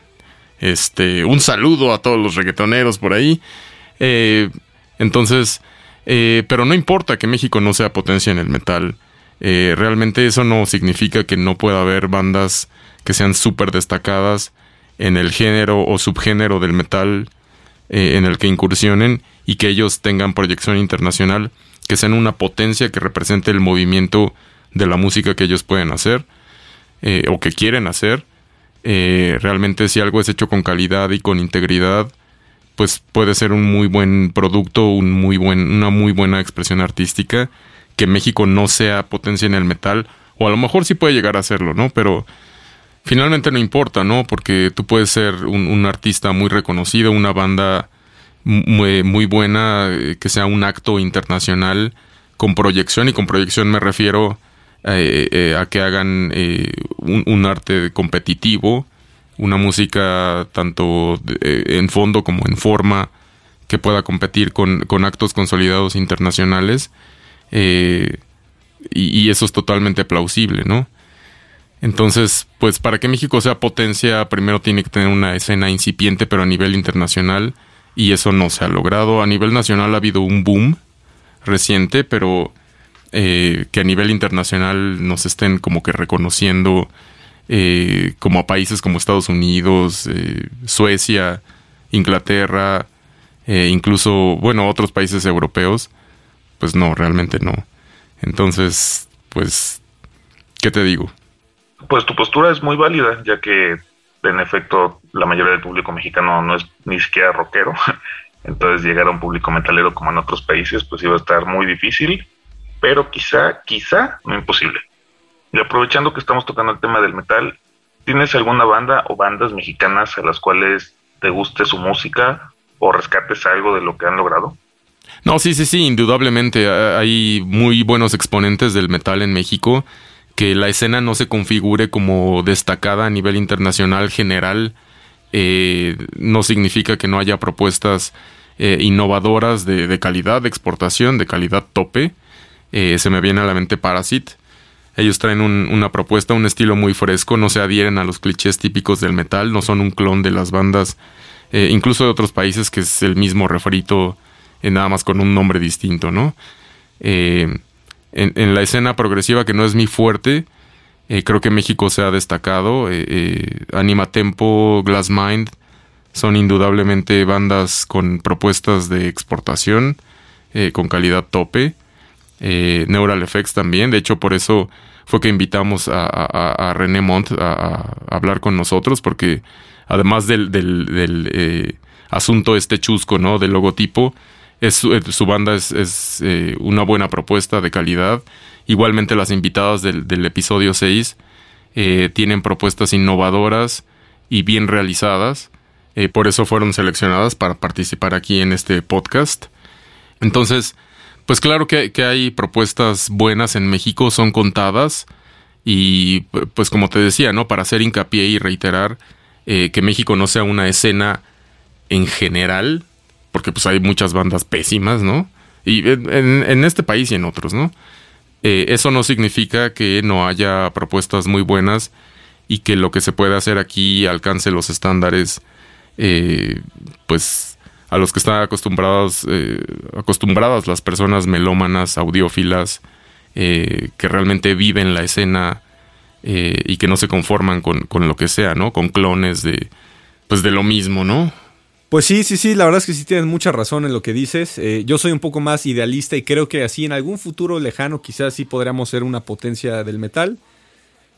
Este, un saludo a todos los reggaetoneros por ahí. entonces, eh, pero no importa que México no sea potencia en el metal. Eh, realmente eso no significa que no pueda haber bandas que sean súper destacadas en el género o subgénero del metal eh, en el que incursionen y que ellos tengan proyección internacional, que sean una potencia que represente el movimiento de la música que ellos pueden hacer o que quieren hacer. realmente si algo es hecho con calidad y con integridad, pues puede ser un muy buen producto, un muy buen, una muy buena expresión artística, que México no sea potencia en el metal, o a lo mejor sí puede llegar a serlo, ¿no? Pero finalmente no importa, ¿no? Porque tú puedes ser un, artista muy reconocido, una banda muy, muy, buena, eh, que sea un acto internacional con proyección, y con proyección me refiero eh, eh, a que hagan un, un, arte competitivo, una música tanto eh, en fondo como en forma que pueda competir con, actos consolidados internacionales. Eh, y, eso es totalmente plausible, ¿no? Entonces, pues para que México sea potencia, primero tiene que tener una escena incipiente, pero a nivel internacional, y eso no se ha logrado. A nivel nacional ha habido un boom reciente, pero eh, que a nivel internacional nos estén como que reconociendo eh, como a países como Estados Unidos, eh, Suecia, Inglaterra, eh, incluso, bueno, otros países europeos, pues no, realmente no. Entonces, pues, ¿qué te digo? Pues tu postura es muy válida, ya que en efecto la mayoría del público mexicano no es ni siquiera rockero. Entonces llegar a un público metalero como en otros países pues iba a estar muy difícil, pero quizá, quizá no imposible. Y aprovechando que estamos tocando el tema del metal, ¿tienes alguna banda o bandas mexicanas a las cuales te guste su música o rescates algo de lo que han logrado? No, sí, sí, sí, indudablemente. Hay muy buenos exponentes del metal en México. Que la escena no se configure como destacada a nivel internacional general eh, no significa que no haya propuestas eh, innovadoras de, calidad de exportación, de calidad tope. Eh, se me viene a la mente Parasite, ellos traen una propuesta, un estilo muy fresco, no se adhieren a los clichés típicos del metal, no son un clon de las bandas, eh, incluso de otros países, que es el mismo refrito, eh, nada más con un nombre distinto, ¿no? En, la escena progresiva, que no es mi fuerte, creo que México se ha destacado. Anima Tempo, Glass Mind, son indudablemente bandas con propuestas de exportación, con calidad tope eh, Neural Effects también. De hecho, por eso fue que invitamos a, René Montt a, hablar con nosotros, porque además del, eh, asunto este chusco, ¿no? Del logotipo, es, su, eh, banda es, eh, una buena propuesta de calidad. Igualmente las invitadas del, del episodio 6 tienen propuestas innovadoras y bien realizadas. por eso fueron seleccionadas para participar aquí en este podcast. Entonces, pues claro que, hay propuestas buenas en México, son contadas y pues como te decía, ¿no? Para hacer hincapié y reiterar eh, que México no sea una escena en general, porque pues hay muchas bandas pésimas, ¿no? Y en, este país y en otros, ¿no? Eh, eso no significa que no haya propuestas muy buenas y que lo que se puede hacer aquí alcance los estándares eh, pues a los que están acostumbrados, eh, acostumbradas las personas melómanas, audiófilas, eh, que realmente viven la escena eh, y que no se conforman con, con, lo que sea, ¿no? Con clones de, pues de lo mismo, ¿no? Pues sí, sí, sí, la verdad es que sí tienes mucha razón en lo que dices. Eh, yo soy un poco más idealista y creo que así en algún futuro lejano quizás sí podríamos ser una potencia del metal.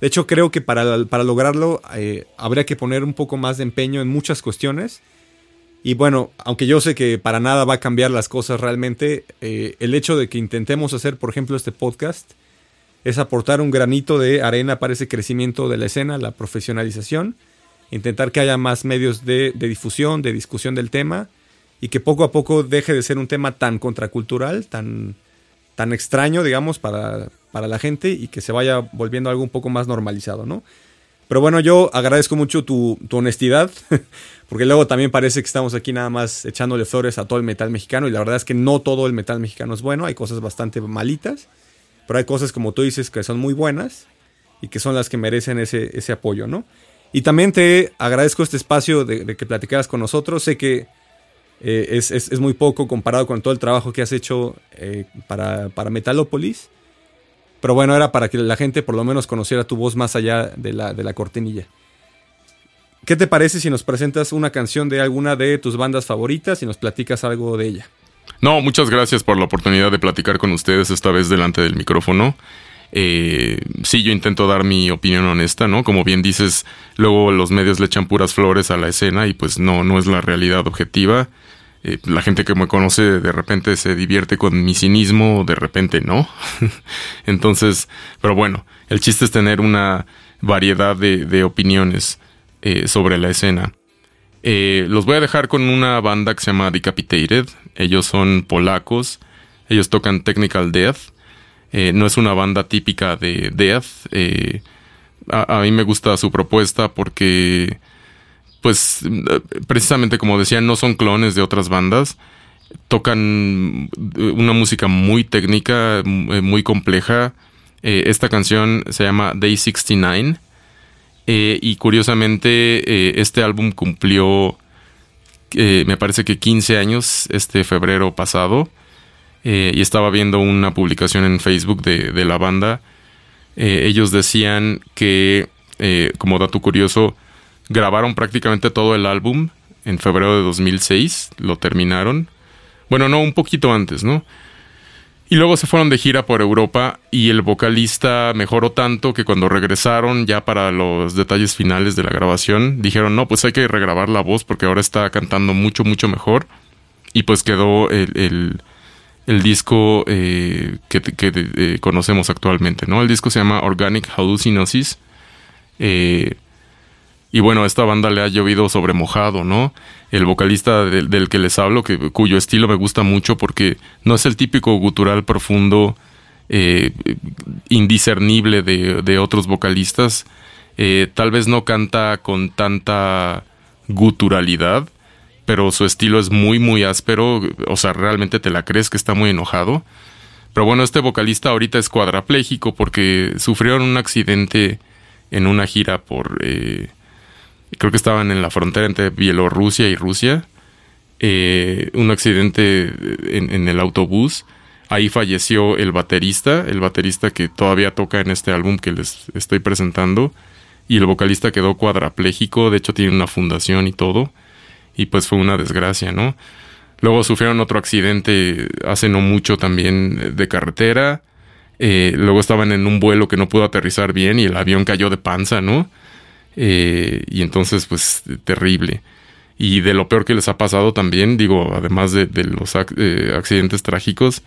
De hecho, creo que para, para lograrlo habría que poner un poco más de empeño en muchas cuestiones. Y bueno, aunque yo sé que para nada va a cambiar las cosas realmente, eh, el hecho de que intentemos hacer, por ejemplo, este podcast, es aportar un granito de arena para ese crecimiento de la escena, la profesionalización intentar que haya más medios de, de, difusión, de discusión del tema y que poco a poco deje de ser un tema tan contracultural, tan, tan extraño, digamos, para, para la gente y que se vaya volviendo algo un poco más normalizado, ¿no? Pero bueno, yo agradezco mucho tu, honestidad, porque luego también parece que estamos aquí nada más echándole flores a todo el metal mexicano y la verdad es que no todo el metal mexicano es bueno, hay cosas bastante malitas, pero hay cosas como tú dices que son muy buenas y que son las que merecen ese, ese apoyo, ¿no? Y también te agradezco este espacio de, que platicaras con nosotros. Sé que eh, es, es, muy poco comparado con todo el trabajo que has hecho eh, para, para, Metalopolis. Pero bueno, era para que la gente por lo menos conociera tu voz más allá de la, de la cortinilla. ¿Qué te parece si nos presentas una canción de alguna de tus bandas favoritas y nos platicas algo de ella? No, muchas gracias por la oportunidad de platicar con ustedes esta vez delante del micrófono. Eh, sí, yo intento dar mi opinión honesta, ¿no? Como bien dices, luego los medios le echan puras flores a la escena y pues no, no es la realidad objetiva. Eh, la gente que me conoce de repente se divierte con mi cinismo, de repente no. Entonces, pero bueno, el chiste es tener una variedad de, opiniones eh, sobre la escena. Eh, los voy a dejar con una banda que se llama Decapitated. Ellos son polacos. Ellos tocan Technical Death. No es una banda típica de Death. A, mí me gusta su propuesta porque, pues, precisamente como decía, no son clones de otras bandas. Tocan una música muy técnica, muy compleja. Eh, esta canción se llama Day 69. y curiosamente, este álbum cumplió, me parece que 15 años este febrero pasado. Eh, y estaba viendo una publicación en Facebook de, de la banda. Eh, ellos decían que, eh, como dato curioso, grabaron prácticamente todo el álbum en febrero de 2006, lo terminaron. Bueno, no, un poquito antes, ¿no? Y luego se fueron de gira por Europa y el vocalista mejoró tanto que cuando regresaron ya para los detalles finales de la grabación, dijeron, no, pues hay que regrabar la voz porque ahora está cantando mucho, mucho mejor. Y pues quedó el, el disco eh, que, que eh, conocemos actualmente, ¿no? El disco se llama Organic Hallucinosis. Eh, y bueno, a esta banda le ha llovido sobre mojado, ¿no? El vocalista del, que les hablo, que, cuyo estilo me gusta mucho porque no es el típico gutural profundo, eh, indiscernible de, otros vocalistas. tal vez no canta con tanta guturalidad, pero su estilo es muy, muy áspero. O sea, realmente te la crees que está muy enojado. Pero bueno, este vocalista ahorita es cuadraplégico porque sufrieron un accidente en una gira por... Eh, creo que estaban en la frontera entre Bielorrusia y Rusia. Eh, un accidente en, el autobús. Ahí falleció el baterista, el baterista que todavía toca en este álbum que les estoy presentando. Y el vocalista quedó cuadraplégico, de hecho tiene una fundación y todo y pues fue una desgracia, ¿no? Luego sufrieron otro accidente hace no mucho también de carretera. Eh, luego estaban en un vuelo que no pudo aterrizar bien y el avión cayó de panza, ¿no? Eh, y entonces, pues, terrible. Y de lo peor que les ha pasado también, digo, además de, los eh, accidentes trágicos,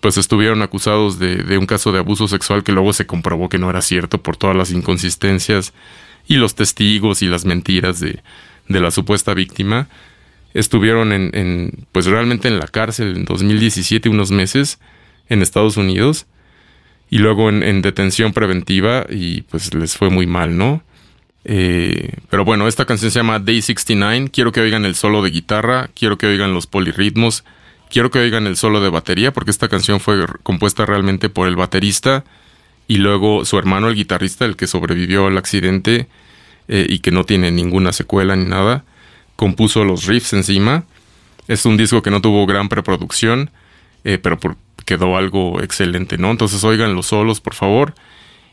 pues estuvieron acusados de, de, un caso de abuso sexual que luego se comprobó que no era cierto por todas las inconsistencias y los testigos y las mentiras de, de la supuesta víctima, estuvieron en, en, pues realmente en la cárcel en 2017 unos meses en Estados Unidos y luego en, en detención preventiva y pues les fue muy mal, ¿no? Eh, pero bueno, esta canción se llama Day 69, quiero que oigan el solo de guitarra, quiero que oigan los polirritmos, quiero que oigan el solo de batería porque esta canción fue compuesta realmente por el baterista y luego su hermano el guitarrista, el que sobrevivió al accidente, eh, y que no tiene ninguna secuela ni nada. Compuso los riffs encima. Es un disco que no tuvo gran preproducción, eh, pero por- quedó algo excelente, ¿no? Entonces oigan los solos, por favor.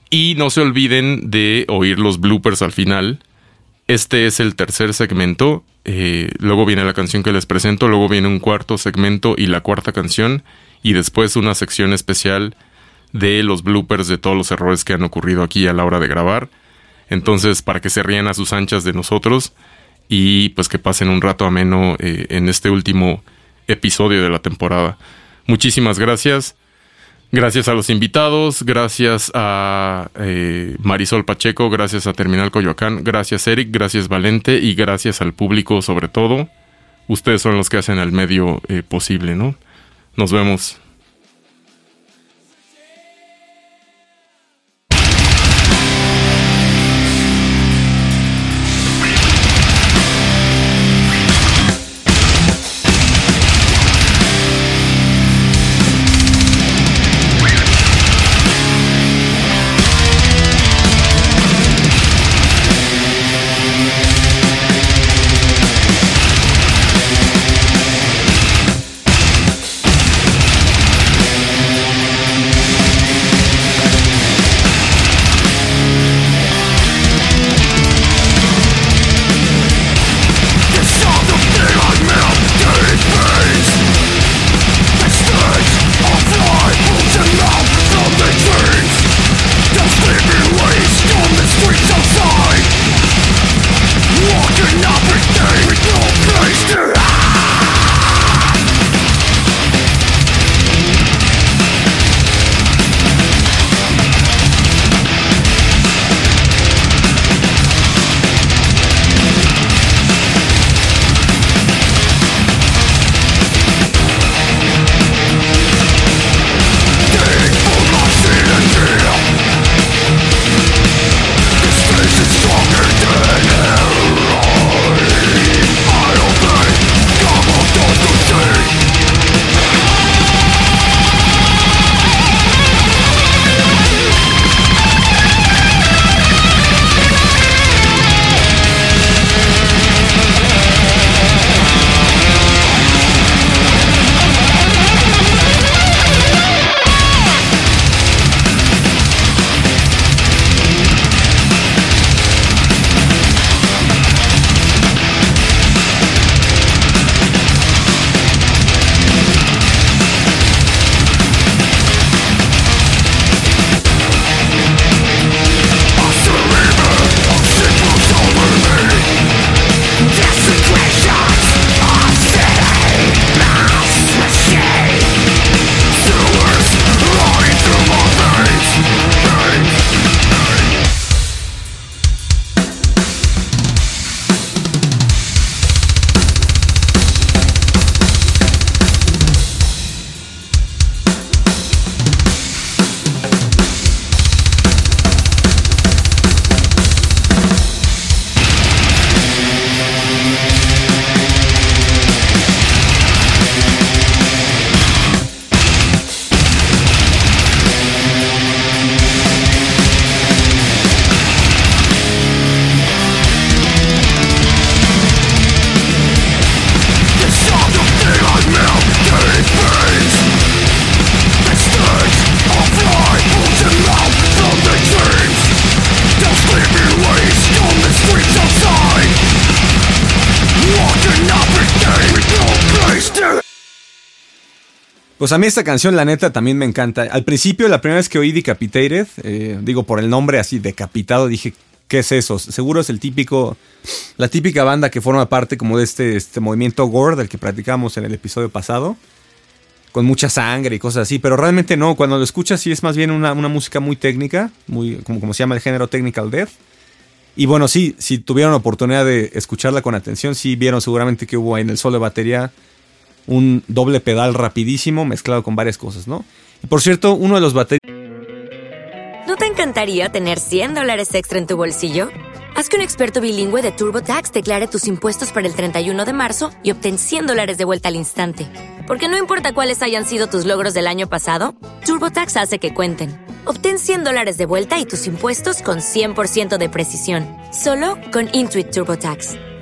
Y no se olviden de oír los bloopers al final. Este es el tercer segmento. eh, luego viene la canción que les presento. Luego viene un cuarto segmento y la cuarta canción. Y después una sección especial de los bloopers de todos los errores que han ocurrido aquí a la hora de grabar. Entonces, para que se rían a sus anchas de nosotros y pues que pasen un rato ameno eh, en este último episodio de la temporada. Muchísimas gracias. Gracias a los invitados, gracias a eh, Marisol Pacheco, gracias a Terminal Coyoacán, gracias Eric, gracias Valente y gracias al público sobre todo. Ustedes son los que hacen el medio eh, posible, ¿no? Nos vemos. Pues a mí esta canción, la neta, también me encanta. Al principio, la primera vez que oí Decapitated, eh, digo por el nombre así, decapitado, dije, ¿qué es eso? Seguro es el típico, la típica banda que forma parte como de este, este movimiento gore del que platicamos en el episodio pasado. Con mucha sangre y cosas así, pero realmente no. Cuando lo escuchas, sí es más bien una, una música muy técnica, muy, como, se llama el género Technical Death. Y bueno, sí, si tuvieron la oportunidad de escucharla con atención, sí vieron seguramente que hubo en el solo de batería un doble pedal rapidísimo mezclado con varias cosas, ¿no? Y por cierto, uno de los bateristas... ¿No te encantaría tener 100 dólares extra en tu bolsillo? Haz que un experto bilingüe de TurboTax declare tus impuestos para el 31 de marzo y obtén 100 dólares de vuelta al instante. Porque no importa cuáles hayan sido tus logros del año pasado, TurboTax hace que cuenten. obtén 100 dólares de vuelta y tus impuestos con 100% de precisión, solo con Intuit TurboTax.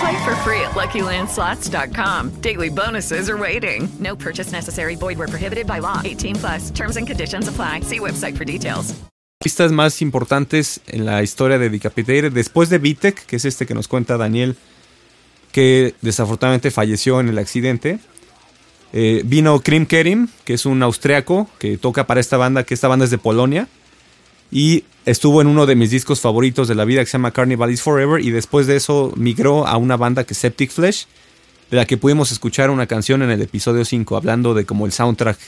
Play for free at LuckyLandSlots.com. Daily bonuses are waiting. No purchase necessary. Void prohibited by law. 18 plus. Terms and conditions apply. See website for details. Listas más importantes en la historia de Decapitated, después de Vitek, que es este que nos cuenta Daniel, que desafortunadamente falleció en el accidente. Eh, vino Krim Kerim, que es un austriaco que toca para esta banda, que esta banda es de Polonia. Y estuvo en uno de mis discos favoritos de la vida que se llama Carnival is Forever. Y después de eso migró a una banda que es Septic Flesh, de la que pudimos escuchar una canción en el episodio 5, hablando de como el soundtrack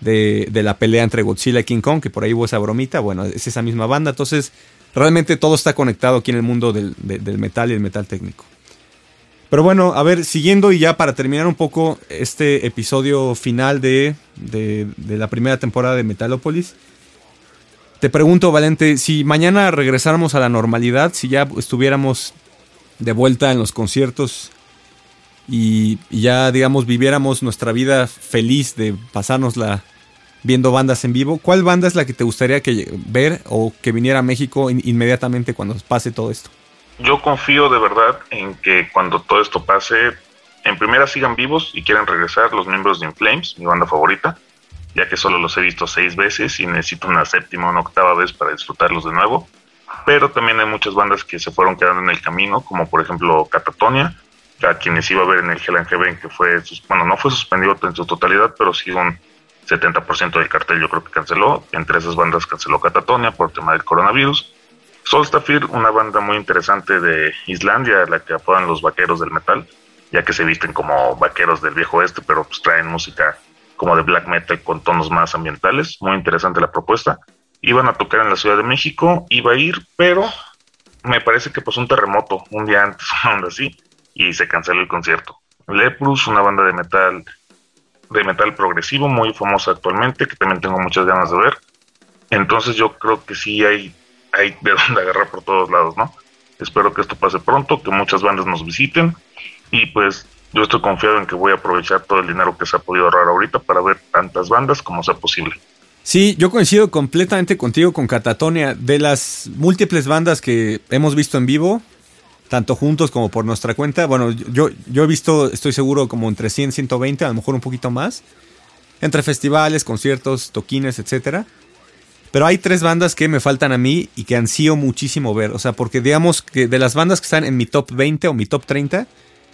de, de la pelea entre Godzilla y King Kong, que por ahí hubo esa bromita. Bueno, es esa misma banda. Entonces, realmente todo está conectado aquí en el mundo del, de- del metal y el metal técnico. Pero bueno, a ver, siguiendo y ya para terminar un poco este episodio final de, de, de la primera temporada de Metalopolis. Te pregunto, Valente, si mañana regresáramos a la normalidad, si ya estuviéramos de vuelta en los conciertos y, ya, digamos, viviéramos nuestra vida feliz de pasárnosla viendo bandas en vivo, ¿cuál banda es la que te gustaría que ver o que viniera a México in- inmediatamente cuando pase todo esto? Yo confío de verdad en que cuando todo esto pase, en primera sigan vivos y quieran regresar los miembros de Inflames, mi banda favorita, ya que solo los he visto seis veces y necesito una séptima o una octava vez para disfrutarlos de nuevo. Pero también hay muchas bandas que se fueron quedando en el camino, como por ejemplo Catatonia, a quienes iba a ver en el Hell and Heaven, que fue, bueno, no fue suspendido en su totalidad, pero sí un 70% del cartel yo creo que canceló. Entre esas bandas canceló Catatonia por tema del coronavirus. Solstafir, una banda muy interesante de Islandia, la que apodan los vaqueros del metal, ya que se visten como vaqueros del viejo oeste, pero pues traen música como de black metal con tonos más ambientales. Muy interesante la propuesta. Iban a tocar en la Ciudad de México, iba a ir, pero me parece que pues un terremoto, un día antes, una onda así, y se canceló el concierto. Leprus, una banda de metal de metal progresivo muy famosa actualmente, que también tengo muchas ganas de ver. Entonces yo creo que sí hay, hay de dónde agarrar por todos lados, ¿no? Espero que esto pase pronto, que muchas bandas nos visiten y pues yo estoy confiado en que voy a aprovechar todo el dinero que se ha podido ahorrar ahorita para ver tantas bandas como sea posible. Sí, yo coincido completamente contigo con Catatonia. De las múltiples bandas que hemos visto en vivo, tanto juntos como por nuestra cuenta, bueno, yo, yo he visto, estoy seguro, como entre 100, 120, a lo mejor un poquito más, entre festivales, conciertos, toquines, etcétera. Pero hay tres bandas que me faltan a mí y que ansío muchísimo ver. O sea, porque digamos que de las bandas que están en mi top 20 o mi top 30,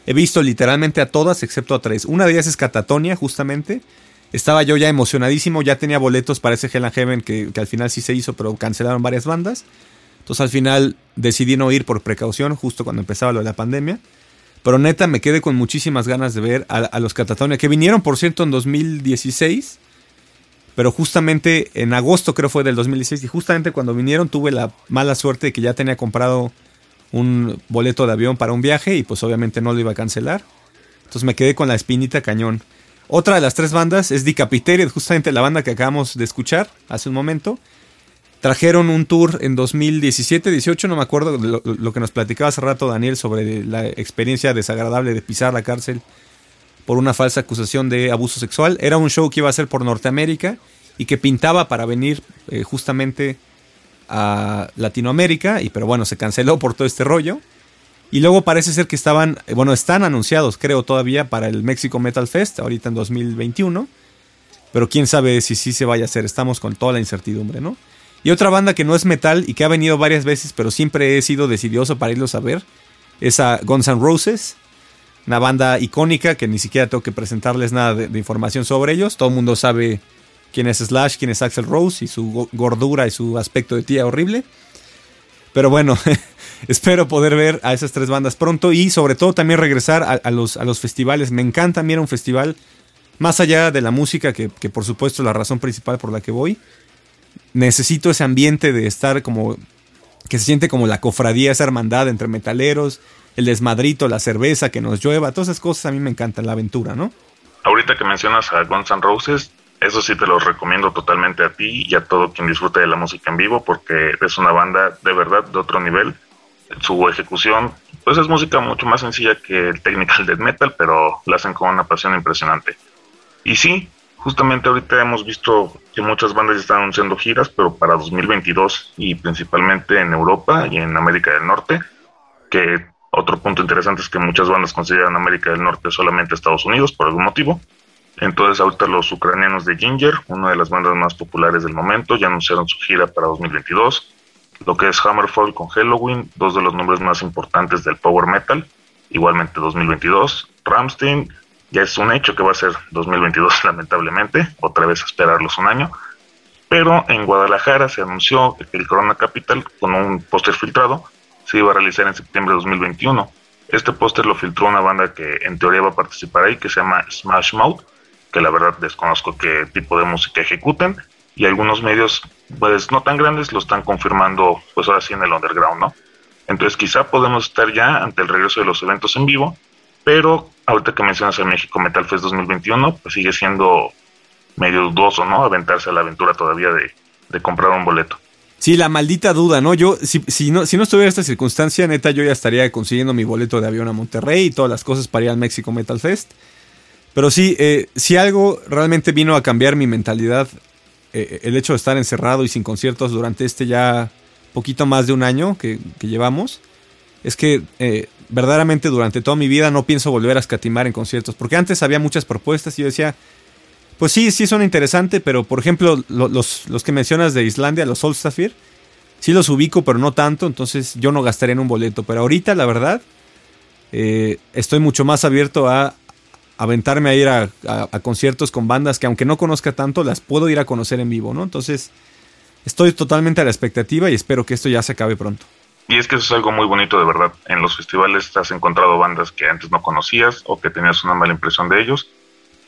he visto literalmente a todas excepto a tres. Una de ellas es Catatonia, justamente. Estaba yo ya emocionadísimo, ya tenía boletos para ese Hell and Heaven que, al final sí se hizo, pero cancelaron varias bandas. Entonces al final decidí no ir por precaución, justo cuando empezaba lo de la pandemia. Pero neta me quedé con muchísimas ganas de ver a, a los Catatonia, que vinieron por cierto en 2016. Pero justamente en agosto creo fue del 2016 y justamente cuando vinieron tuve la mala suerte de que ya tenía comprado un boleto de avión para un viaje y pues obviamente no lo iba a cancelar. Entonces me quedé con la espinita cañón. Otra de las tres bandas es Decapitated, justamente la banda que acabamos de escuchar hace un momento. Trajeron un tour en 2017, 18, no me acuerdo lo, lo que nos platicaba hace rato Daniel sobre la experiencia desagradable de pisar la cárcel por una falsa acusación de abuso sexual. Era un show que iba a ser por Norteamérica y que pintaba para venir eh, justamente a Latinoamérica, y pero bueno, se canceló por todo este rollo. Y luego parece ser que estaban, eh, bueno, están anunciados, creo todavía, para el México Metal Fest, ahorita en 2021. Pero quién sabe si sí se vaya a hacer, estamos con toda la incertidumbre, ¿no? Y otra banda que no es metal y que ha venido varias veces, pero siempre he sido decidioso para irlos a ver, es a Guns N' Roses una banda icónica que ni siquiera tengo que presentarles nada de, de, información sobre ellos. Todo el mundo sabe quién es Slash, quién es Axel Rose y su gordura y su aspecto de tía horrible. Pero bueno, espero poder ver a esas tres bandas pronto y sobre todo también regresar a, los, a los festivales. Me encanta mirar un festival, más allá de la música, que, que por supuesto es la razón principal por la que voy. necesito ese ambiente de estar como que se siente como la cofradía, esa hermandad entre metaleros, el desmadrito, la cerveza, que nos llueva, todas esas cosas a mí me encantan, la aventura, ¿no? Ahorita que mencionas a Guns N' Roses, eso sí te lo recomiendo totalmente a ti y a todo quien disfrute de la música en vivo porque es una banda de verdad de otro nivel. Su ejecución, pues es música mucho más sencilla que el technical death metal, pero la hacen con una pasión impresionante. Y sí, justamente ahorita hemos visto que muchas bandas están anunciando giras, pero para 2022 y principalmente en Europa y en América del Norte, que otro punto interesante es que muchas bandas consideran América del Norte solamente Estados Unidos por algún motivo. Entonces ahorita los ucranianos de Ginger, una de las bandas más populares del momento, ya anunciaron su gira para 2022. Lo que es Hammerfall con Halloween, dos de los nombres más importantes del power metal, igualmente 2022. Ramstein, ya es un hecho que va a ser 2022 lamentablemente, otra vez esperarlos un año. Pero en Guadalajara se anunció que el Corona Capital, con un póster filtrado, se iba a realizar en septiembre de 2021. Este póster lo filtró una banda que en teoría va a participar ahí, que se llama Smash Mouth, que la verdad desconozco qué tipo de música ejecuten, y algunos medios, pues no tan grandes, lo están confirmando, pues ahora sí en el underground, ¿no? Entonces quizá podemos estar ya ante el regreso de los eventos en vivo, pero ahorita que mencionas el México Metal Fest 2021, pues sigue siendo medio dudoso, ¿no? Aventarse a la aventura todavía de, de comprar un boleto. Sí, la maldita duda, ¿no? Yo, si, si, no, si no estuviera esta circunstancia, neta, yo ya estaría consiguiendo mi boleto de avión a Monterrey y todas las cosas para ir al México Metal Fest. Pero sí, eh, si algo realmente vino a cambiar mi mentalidad, eh, el hecho de estar encerrado y sin conciertos durante este ya poquito más de un año que, llevamos, es que eh, verdaderamente durante toda mi vida no pienso volver a escatimar en conciertos. Porque antes había muchas propuestas y yo decía, pues sí, sí son interesantes, pero por ejemplo, los, los, que mencionas de Islandia, los Solstafir, sí los ubico, pero no tanto, entonces yo no gastaría en un boleto. Pero ahorita, la verdad, eh, estoy mucho más abierto a aventarme a ir a, conciertos con bandas que aunque no conozca tanto, las puedo ir a conocer en vivo, ¿no? Entonces, estoy totalmente a la expectativa y espero que esto ya se acabe pronto. Y es que eso es algo muy bonito de verdad. En los festivales has encontrado bandas que antes no conocías o que tenías una mala impresión de ellos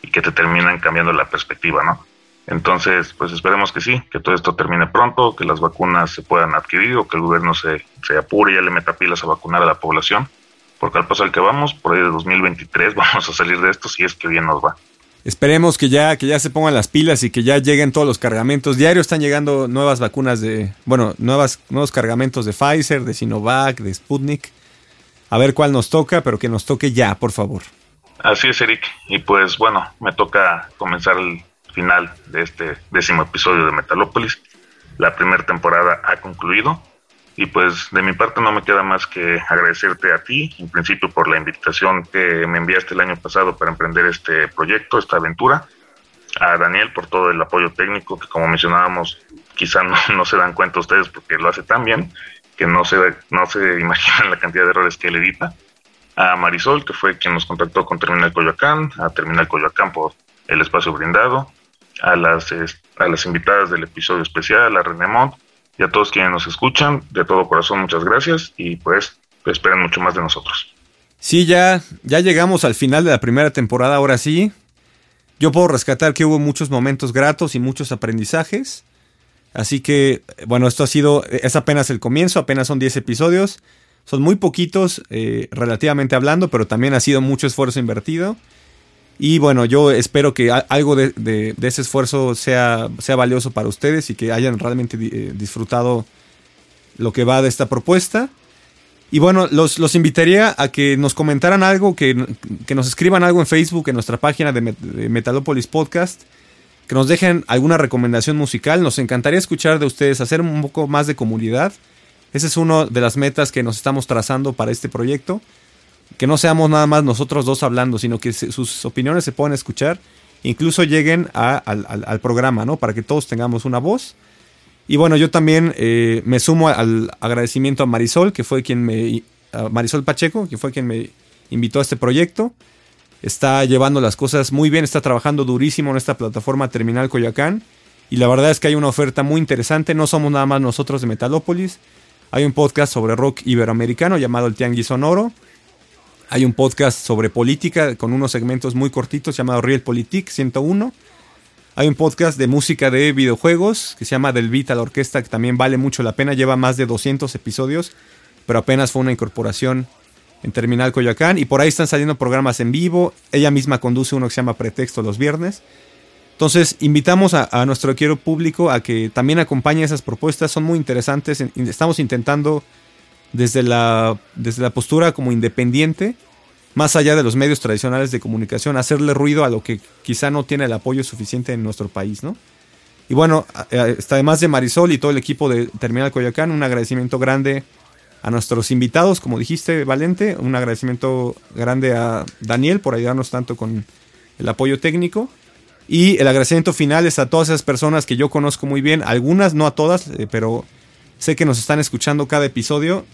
y que te terminan cambiando la perspectiva, ¿no? Entonces, pues esperemos que sí, que todo esto termine pronto, que las vacunas se puedan adquirir o que el gobierno se, se apure y ya le meta pilas a vacunar a la población, porque al paso al que vamos, por ahí de 2023 vamos a salir de esto si es que bien nos va. Esperemos que ya, que ya se pongan las pilas y que ya lleguen todos los cargamentos. Diario están llegando nuevas vacunas de, bueno, nuevas, nuevos cargamentos de Pfizer, de Sinovac, de Sputnik. A ver cuál nos toca, pero que nos toque ya, por favor. Así es, Eric. Y pues bueno, me toca comenzar el final de este décimo episodio de Metalópolis. La primera temporada ha concluido. Y pues de mi parte no me queda más que agradecerte a ti, en principio por la invitación que me enviaste el año pasado para emprender este proyecto, esta aventura. A Daniel por todo el apoyo técnico que como mencionábamos quizá no, se dan cuenta ustedes porque lo hace tan bien que no se, no se imaginan la cantidad de errores que él edita a Marisol, que fue quien nos contactó con Terminal Coyoacán, a Terminal Coyoacán por el espacio brindado, a las, a las invitadas del episodio especial, a René Mont, y a todos quienes nos escuchan, de todo corazón muchas gracias y pues esperen mucho más de nosotros. Sí, ya, ya llegamos al final de la primera temporada, ahora sí. Yo puedo rescatar que hubo muchos momentos gratos y muchos aprendizajes. Así que, bueno, esto ha sido, es apenas el comienzo, apenas son 10 episodios. Son muy poquitos, eh, relativamente hablando, pero también ha sido mucho esfuerzo invertido. Y bueno, yo espero que algo de, ese esfuerzo sea, sea, valioso para ustedes y que hayan realmente eh, disfrutado lo que va de esta propuesta. Y bueno, los, los invitaría a que nos comentaran algo, que, que, nos escriban algo en Facebook, en nuestra página de, de Metalopolis Podcast, que nos dejen alguna recomendación musical. Nos encantaría escuchar de ustedes, hacer un poco más de comunidad. Esa es una de las metas que nos estamos trazando para este proyecto. Que no seamos nada más nosotros dos hablando, sino que sus opiniones se puedan escuchar, incluso lleguen al, programa, ¿no? Para que todos tengamos una voz. Y bueno, yo también eh, me sumo al agradecimiento a Marisol, que fue quien me. Marisol Pacheco, que fue quien me invitó a este proyecto. Está llevando las cosas muy bien, está trabajando durísimo en esta plataforma Terminal Coyoacán. Y la verdad es que hay una oferta muy interesante. No somos nada más nosotros de Metalópolis. Hay un podcast sobre rock iberoamericano llamado El Tianguis Sonoro. Hay un podcast sobre política con unos segmentos muy cortitos llamado Real Politik 101. Hay un podcast de música de videojuegos que se llama Del Beat a la Orquesta, que también vale mucho la pena. Lleva más de 200 episodios, pero apenas fue una incorporación en Terminal Coyoacán. Y por ahí están saliendo programas en vivo. Ella misma conduce uno que se llama Pretexto los viernes. Entonces, invitamos a, a nuestro quiero público a que también acompañe esas propuestas. Son muy interesantes. Estamos intentando, desde la, desde la postura como independiente, más allá de los medios tradicionales de comunicación, hacerle ruido a lo que quizá no tiene el apoyo suficiente en nuestro país, ¿no? Y bueno, además de Marisol y todo el equipo de Terminal Coyoacán, un agradecimiento grande a nuestros invitados, como dijiste, Valente, un agradecimiento grande a Daniel por ayudarnos tanto con el apoyo técnico. Y el agradecimiento final es a todas esas personas que yo conozco muy bien, algunas, no a todas, eh, pero sé que nos están escuchando cada episodio.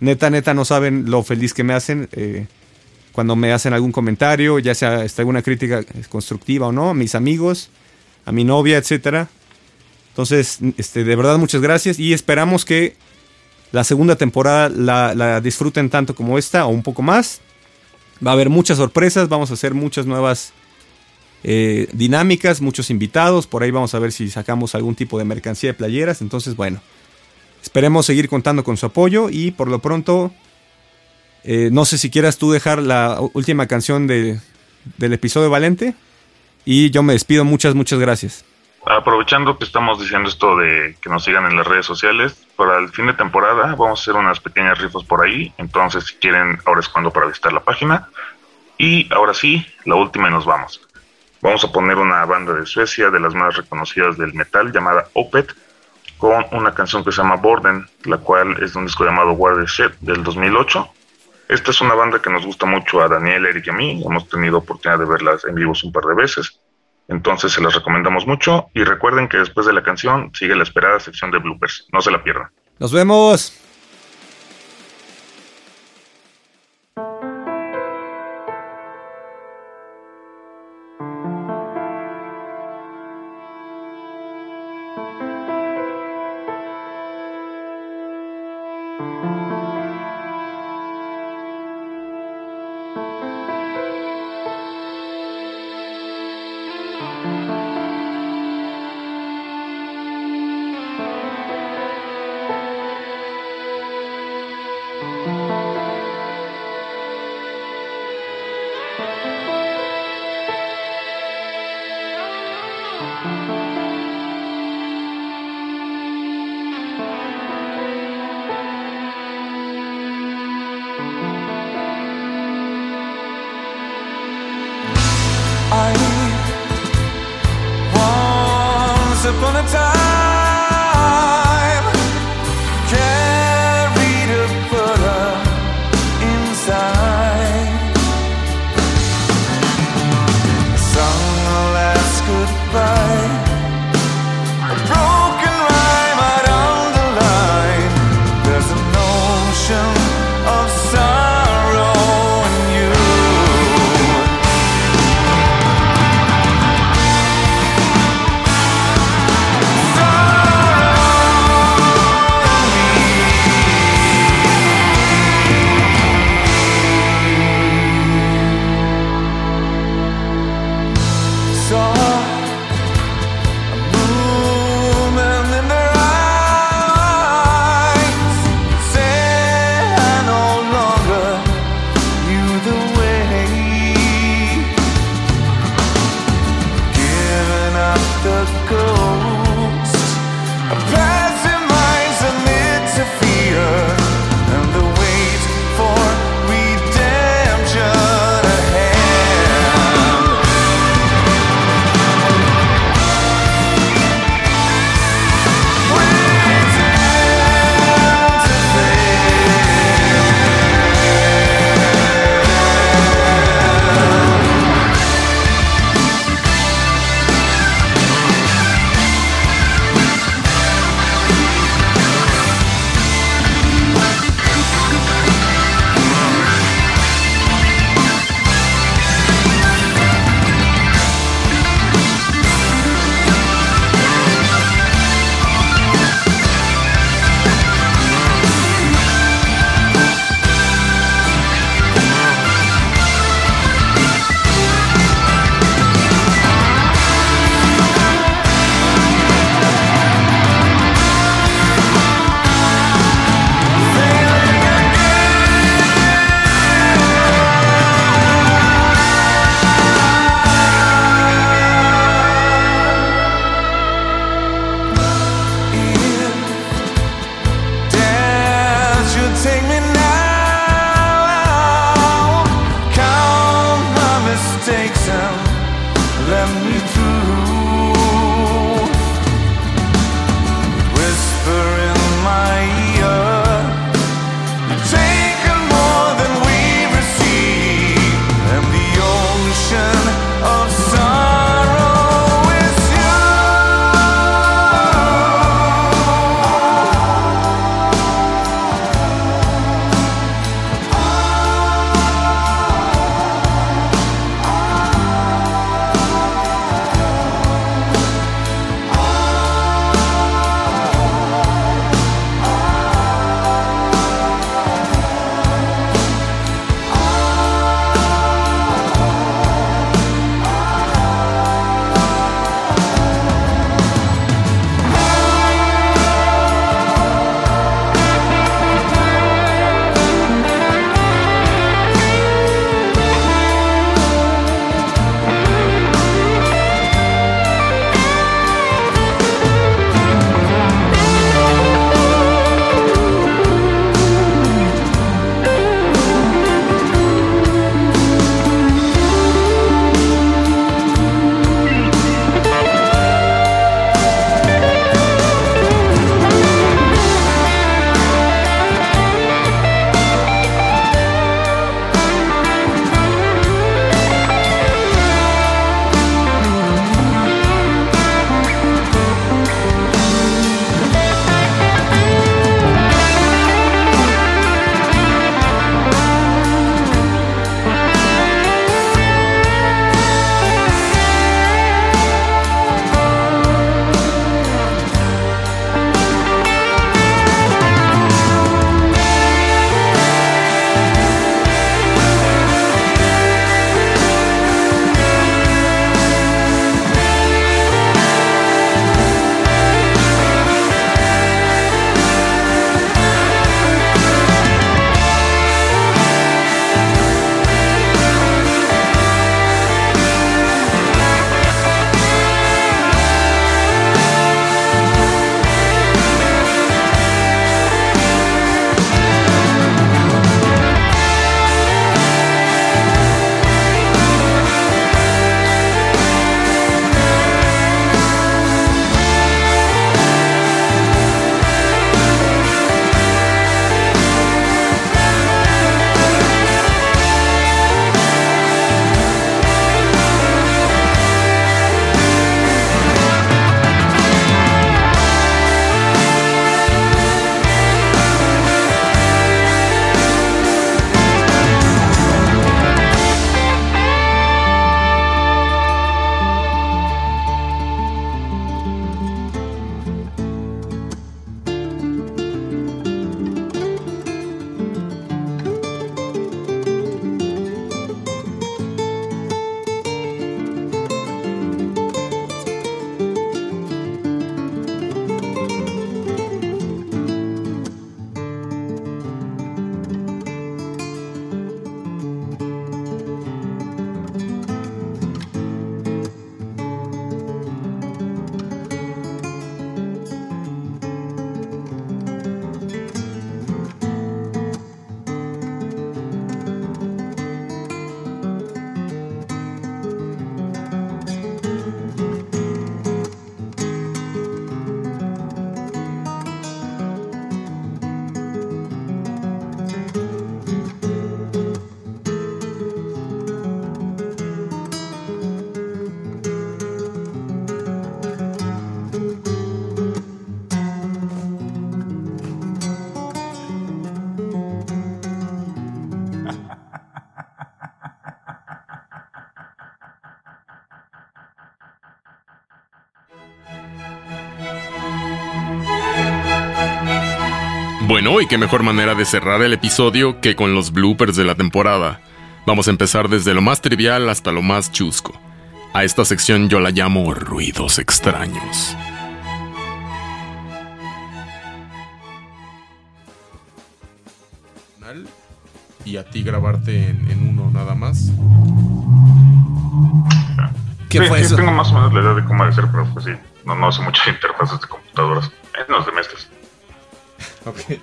Neta, neta, no saben lo feliz que me hacen. Eh, cuando me hacen algún comentario, ya sea está alguna crítica constructiva o no, a mis amigos, a mi novia, etcétera. Entonces, este, de verdad, muchas gracias y esperamos que la segunda temporada la, disfruten tanto como esta o un poco más. Va a haber muchas sorpresas, vamos a hacer muchas nuevas eh, dinámicas, muchos invitados. Por ahí vamos a ver si sacamos algún tipo de mercancía de playeras. Entonces, bueno, esperemos seguir contando con su apoyo y por lo pronto eh, no sé si quieras tú dejar la última canción del episodio Valente. Y yo me despido. Muchas, muchas gracias. Aprovechando que estamos diciendo esto de que nos sigan en las redes sociales, para el fin de temporada vamos a hacer unas pequeñas rifas por ahí. Entonces, si quieren, ahora es cuando para visitar la página. Y ahora sí, la última y nos vamos. Vamos a poner una banda de Suecia, de las más reconocidas del metal, llamada Opet, con una canción que se llama Borden, la cual es de un disco llamado Watershed del 2008 esta es una banda que nos gusta mucho a Daniel, Eric y a mí. Hemos tenido oportunidad de verlas en vivos un par de veces. Entonces se las recomendamos mucho. Y recuerden que después de la canción sigue la esperada sección de bloopers. No se la pierdan. Nos vemos. Y qué mejor manera de cerrar el episodio que con los bloopers de la temporada. Vamos a empezar desde lo más trivial hasta lo más chusco. A esta sección yo la llamo ruidos extraños. Y a ti grabarte en, en uno nada más. ¿Qué sí, fue sí, eso? Tengo más o menos la idea de cómo debe ser, pero pues sí, no, no sé muchas interfaces de computadoras, menos de mestres. Ok.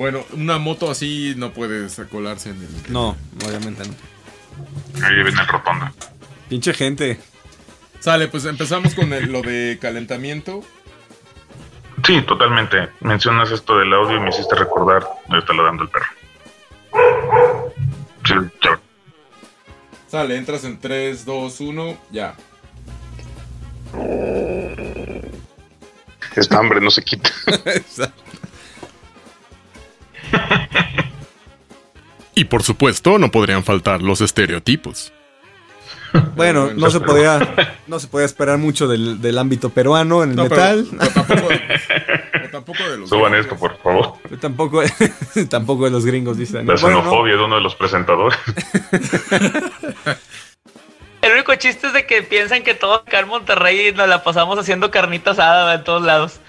Bueno, una moto así no puede colarse en el. No, obviamente no. Ahí viene el rotonda. Pinche gente. Sale, pues empezamos con el- lo de calentamiento. Sí, totalmente. Mencionas esto del audio y me hiciste recordar, me está ladrando el perro. Sí. Sale, entras en 3, 2, 1, ya. Esta hambre no se quita. Y por supuesto, no podrían faltar los estereotipos. Bueno, no se podía, no se podía esperar mucho del, del ámbito peruano en el No, metal. pero tampoco, pero tampoco de los. Suban esto, por favor. tampoco, tampoco de los gringos, dicen. La Bueno, no. xenofobia de uno de los presentadores. El único chiste es de que piensan que todo acá en Monterrey nos la pasamos haciendo carnita asada en todos lados.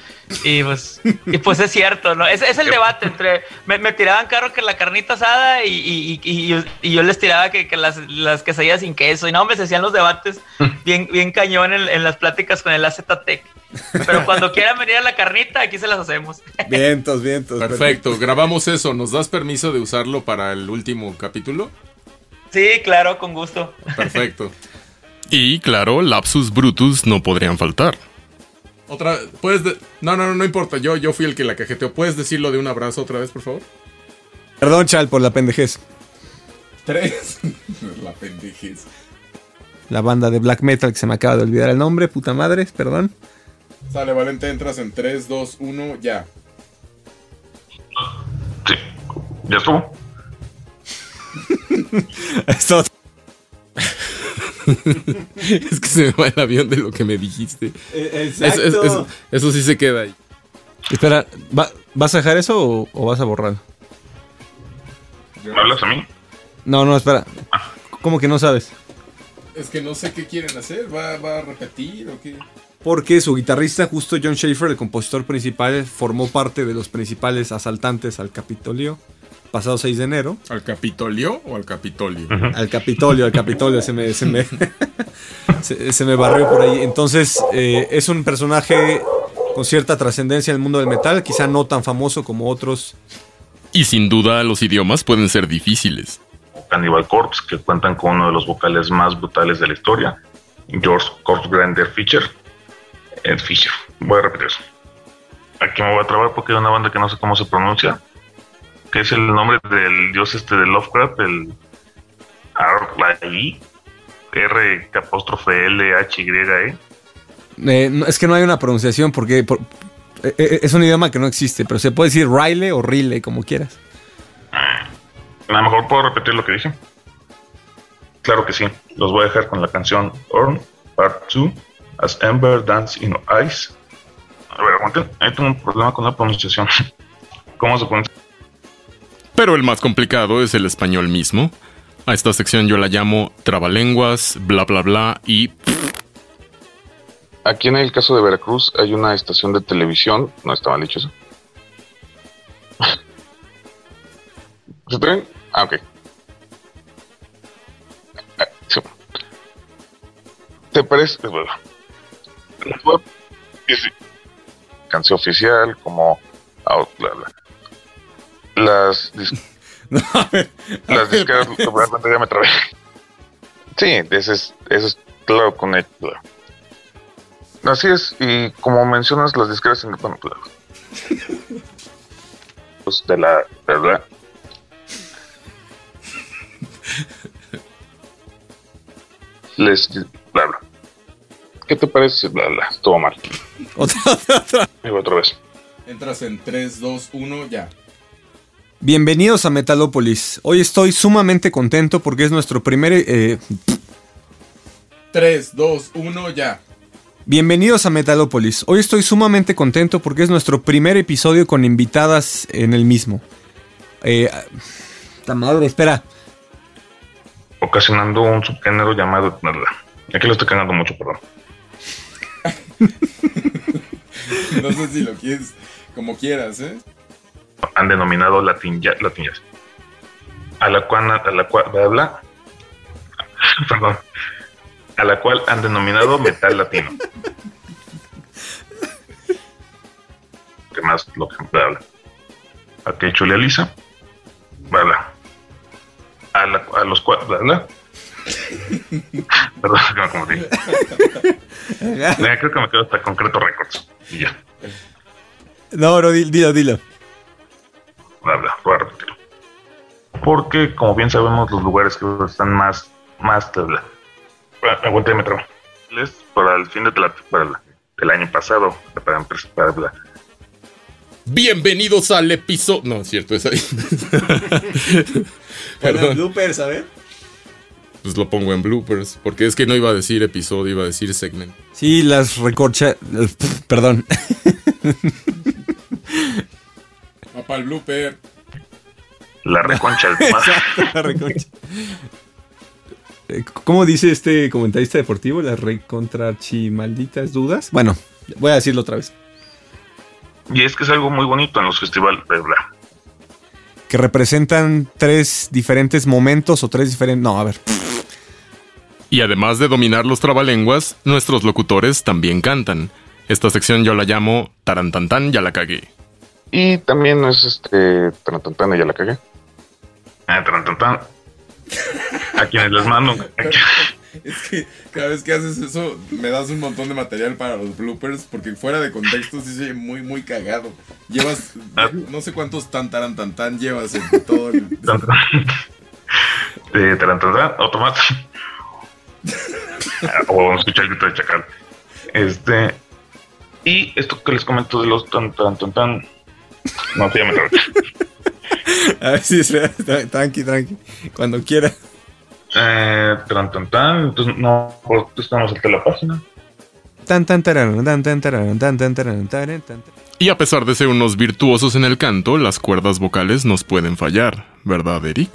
Y pues, y pues es cierto, ¿no? Es, es el debate entre. Me, me tiraban carro que la carnita asada y, y- y- y yo, y yo les tiraba que, que las, las quesadillas sin queso. Y no, me se hacían los debates bien, bien cañón en, en las pláticas con el AZTEC. Pero cuando quieran venir a la carnita, aquí se las hacemos. Vientos, vientos. Perfecto, grabamos eso. ¿Nos das permiso de usarlo para el último capítulo? Sí, claro, con gusto. Perfecto. Y claro, lapsus brutus no podrían faltar. Otra, puedes. de- No, no, no, no importa. Yo, yo fui el que la cajeteó. ¿Puedes decirlo de un abrazo otra vez, por favor? Perdón, Chal, por la pendejez. Tres. la pendejez. La banda de black metal que se me acaba de olvidar el nombre, puta madre, perdón. Sale, Valente, entras en 3, 2, 1, ya. Sí, ya estuvo. Esto- es que se me va el avión de lo que me dijiste. Eh, exacto. eso sí se queda ahí. Espera, ¿va- ¿vas a dejar eso o, o vas a borrar? ¿Me hablas a mí? No, no, espera. ¿Cómo que no sabes? Es que no sé qué quieren hacer. ¿Va, va a repetir o qué? Porque su guitarrista, justo John Schaefer, el compositor principal, formó parte de los principales asaltantes al Capitolio pasado 6 de enero. ¿Al Capitolio o al Capitolio? Al Capitolio, al Capitolio, se me, se me, se, se me barrió por ahí. Entonces, eh, es un personaje con cierta trascendencia en el mundo del metal, quizá no tan famoso como otros. Y sin duda los idiomas pueden ser difíciles. Cannibal Corpse, que cuentan con uno de los vocales más brutales de la historia. George Corpse Grander Fisher. Ed Fisher. Voy a repetir eso. Aquí me voy a trabar porque hay una banda que no sé cómo se pronuncia. Que es el nombre del dios este de Lovecraft, el Arlai. R apóstrofe L H Y E. Eh, es que no hay una pronunciación porque por- eh, eh, es un idioma que no existe, pero se puede decir Riley o Riley, como quieras. A lo mejor puedo repetir lo que dije. Claro que sí. Los voy a dejar con la canción Orn, Part 2, As Ember Dance in Ice. A ver, aguanten. Ahí tengo un problema con la pronunciación. ¿Cómo se pronuncia? Pero el más complicado es el español mismo. A esta sección yo la llamo trabalenguas, bla bla bla y... Aquí en el caso de Veracruz hay una estación de televisión. No está mal dicho eso. ¿Se traen? Ah, ok. Ah. ¿Te parece? Canción oficial, como. ah, bla, bla. Las. dis- las disqueras. realmente ya me trabé. Sí, ese es, eso es claro con el. bla. Así es, y como mencionas, las disqueras en bueno, claro. Pues de la verdad. Les bla bla. ¿Qué te parece? Bla bla. Estuvo mal. Otra, otra, otra. Otra vez. Entras en 3, 2, 1, ya. Bienvenidos a Metalópolis. Hoy estoy sumamente contento porque es nuestro primer... eh, 3, 2, 1, ya. Bienvenidos a Metalopolis. Hoy estoy sumamente contento porque es nuestro primer episodio con invitadas en el mismo. Eh, la madre, espera. Ocasionando un subgénero llamado. Aquí lo estoy cagando mucho, perdón. no sé si lo quieres como quieras, ¿eh? Han denominado Latin Jazz. Latin jazz. A la cual. A la cual. Habla. Perdón. A la cual han denominado metal latino. ¿Qué más? Lo que habla. A que Chulia Lisa. Bla, A, la, a los cuales. Bla, Perdón, que me confundí. Creo que me quedo hasta concreto Records. Y ya. No, no, dilo, dilo. Bla, bla, voy a repetirlo. Porque, como bien sabemos, los lugares que están más. más bla. Aguante metro. Para el fin de la, para el, del año pasado. Para, para, bla. Bienvenidos al episodio. No, es cierto, es ahí. Perdón. bloopers, a ver. Pues lo pongo en bloopers. Porque es que no iba a decir episodio, iba a decir segmento. Sí, las recorcha. Perdón. Papá, el blooper. La reconcha del Exacto, la reconcha. ¿Cómo dice este comentarista deportivo? Las recontra malditas dudas. Bueno, voy a decirlo otra vez. Y es que es algo muy bonito en los festivales, bla. Que representan tres diferentes momentos o tres diferentes. No, a ver. Y además de dominar los trabalenguas, nuestros locutores también cantan. Esta sección yo la llamo Tarantantan, ya la cagué. Y también es este Tarantantan, ya la cagué. Ah, Tarantantan. A quienes les mando. Es que cada vez que haces eso me das un montón de material para los bloopers porque fuera de contexto sí se muy muy cagado. Llevas ah. no sé cuántos tan tan tan tan llevas en todo el de tarantantán o escuchar el grito de chacal. Este y esto que les comento de los tan tan tan tan no se llama A ver si es. Tranqui, tranqui. Cuando quiera. Eh, tan, tan, tan. Entonces, no, pues, pues, estamos hasta la página. Tan, tan, tararán, tan, tan, tararán, tan, tan, tararán, tan, tan. Y a pesar de ser unos virtuosos en el canto, las cuerdas vocales nos pueden fallar, ¿verdad, Eric?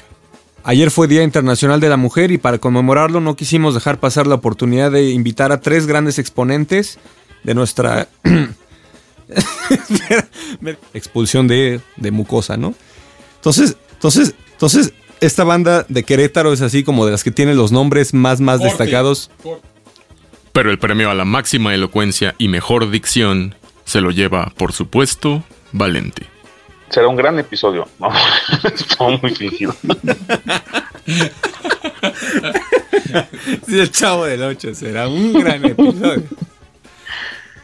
Ayer fue Día Internacional de la Mujer y para conmemorarlo no quisimos dejar pasar la oportunidad de invitar a tres grandes exponentes de nuestra expulsión de, de mucosa, ¿no? Entonces, entonces, entonces, esta banda de Querétaro es así como de las que tiene los nombres más, más destacados. Pero el premio a la máxima elocuencia y mejor dicción se lo lleva, por supuesto, Valente. Será un gran episodio. No, muy fingido. sí, el chavo del 8 será un gran episodio.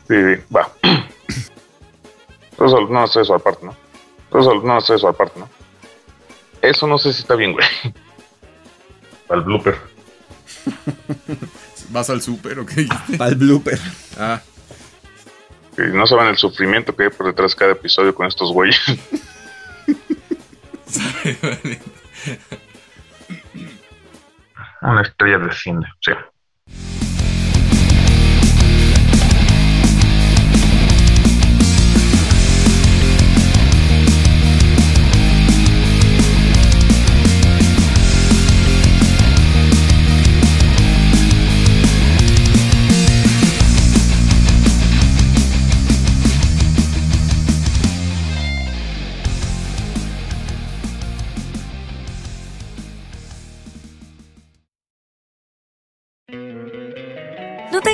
Sí, sí, va. Eso, no, eso aparte, ¿no? Eso, no, eso aparte, ¿no? Eso no sé si está bien, güey. Al blooper. ¿Vas al super o qué? Al blooper. Ah. Y no saben el sufrimiento que hay por detrás de cada episodio con estos güeyes. Una estrella desciende, sí.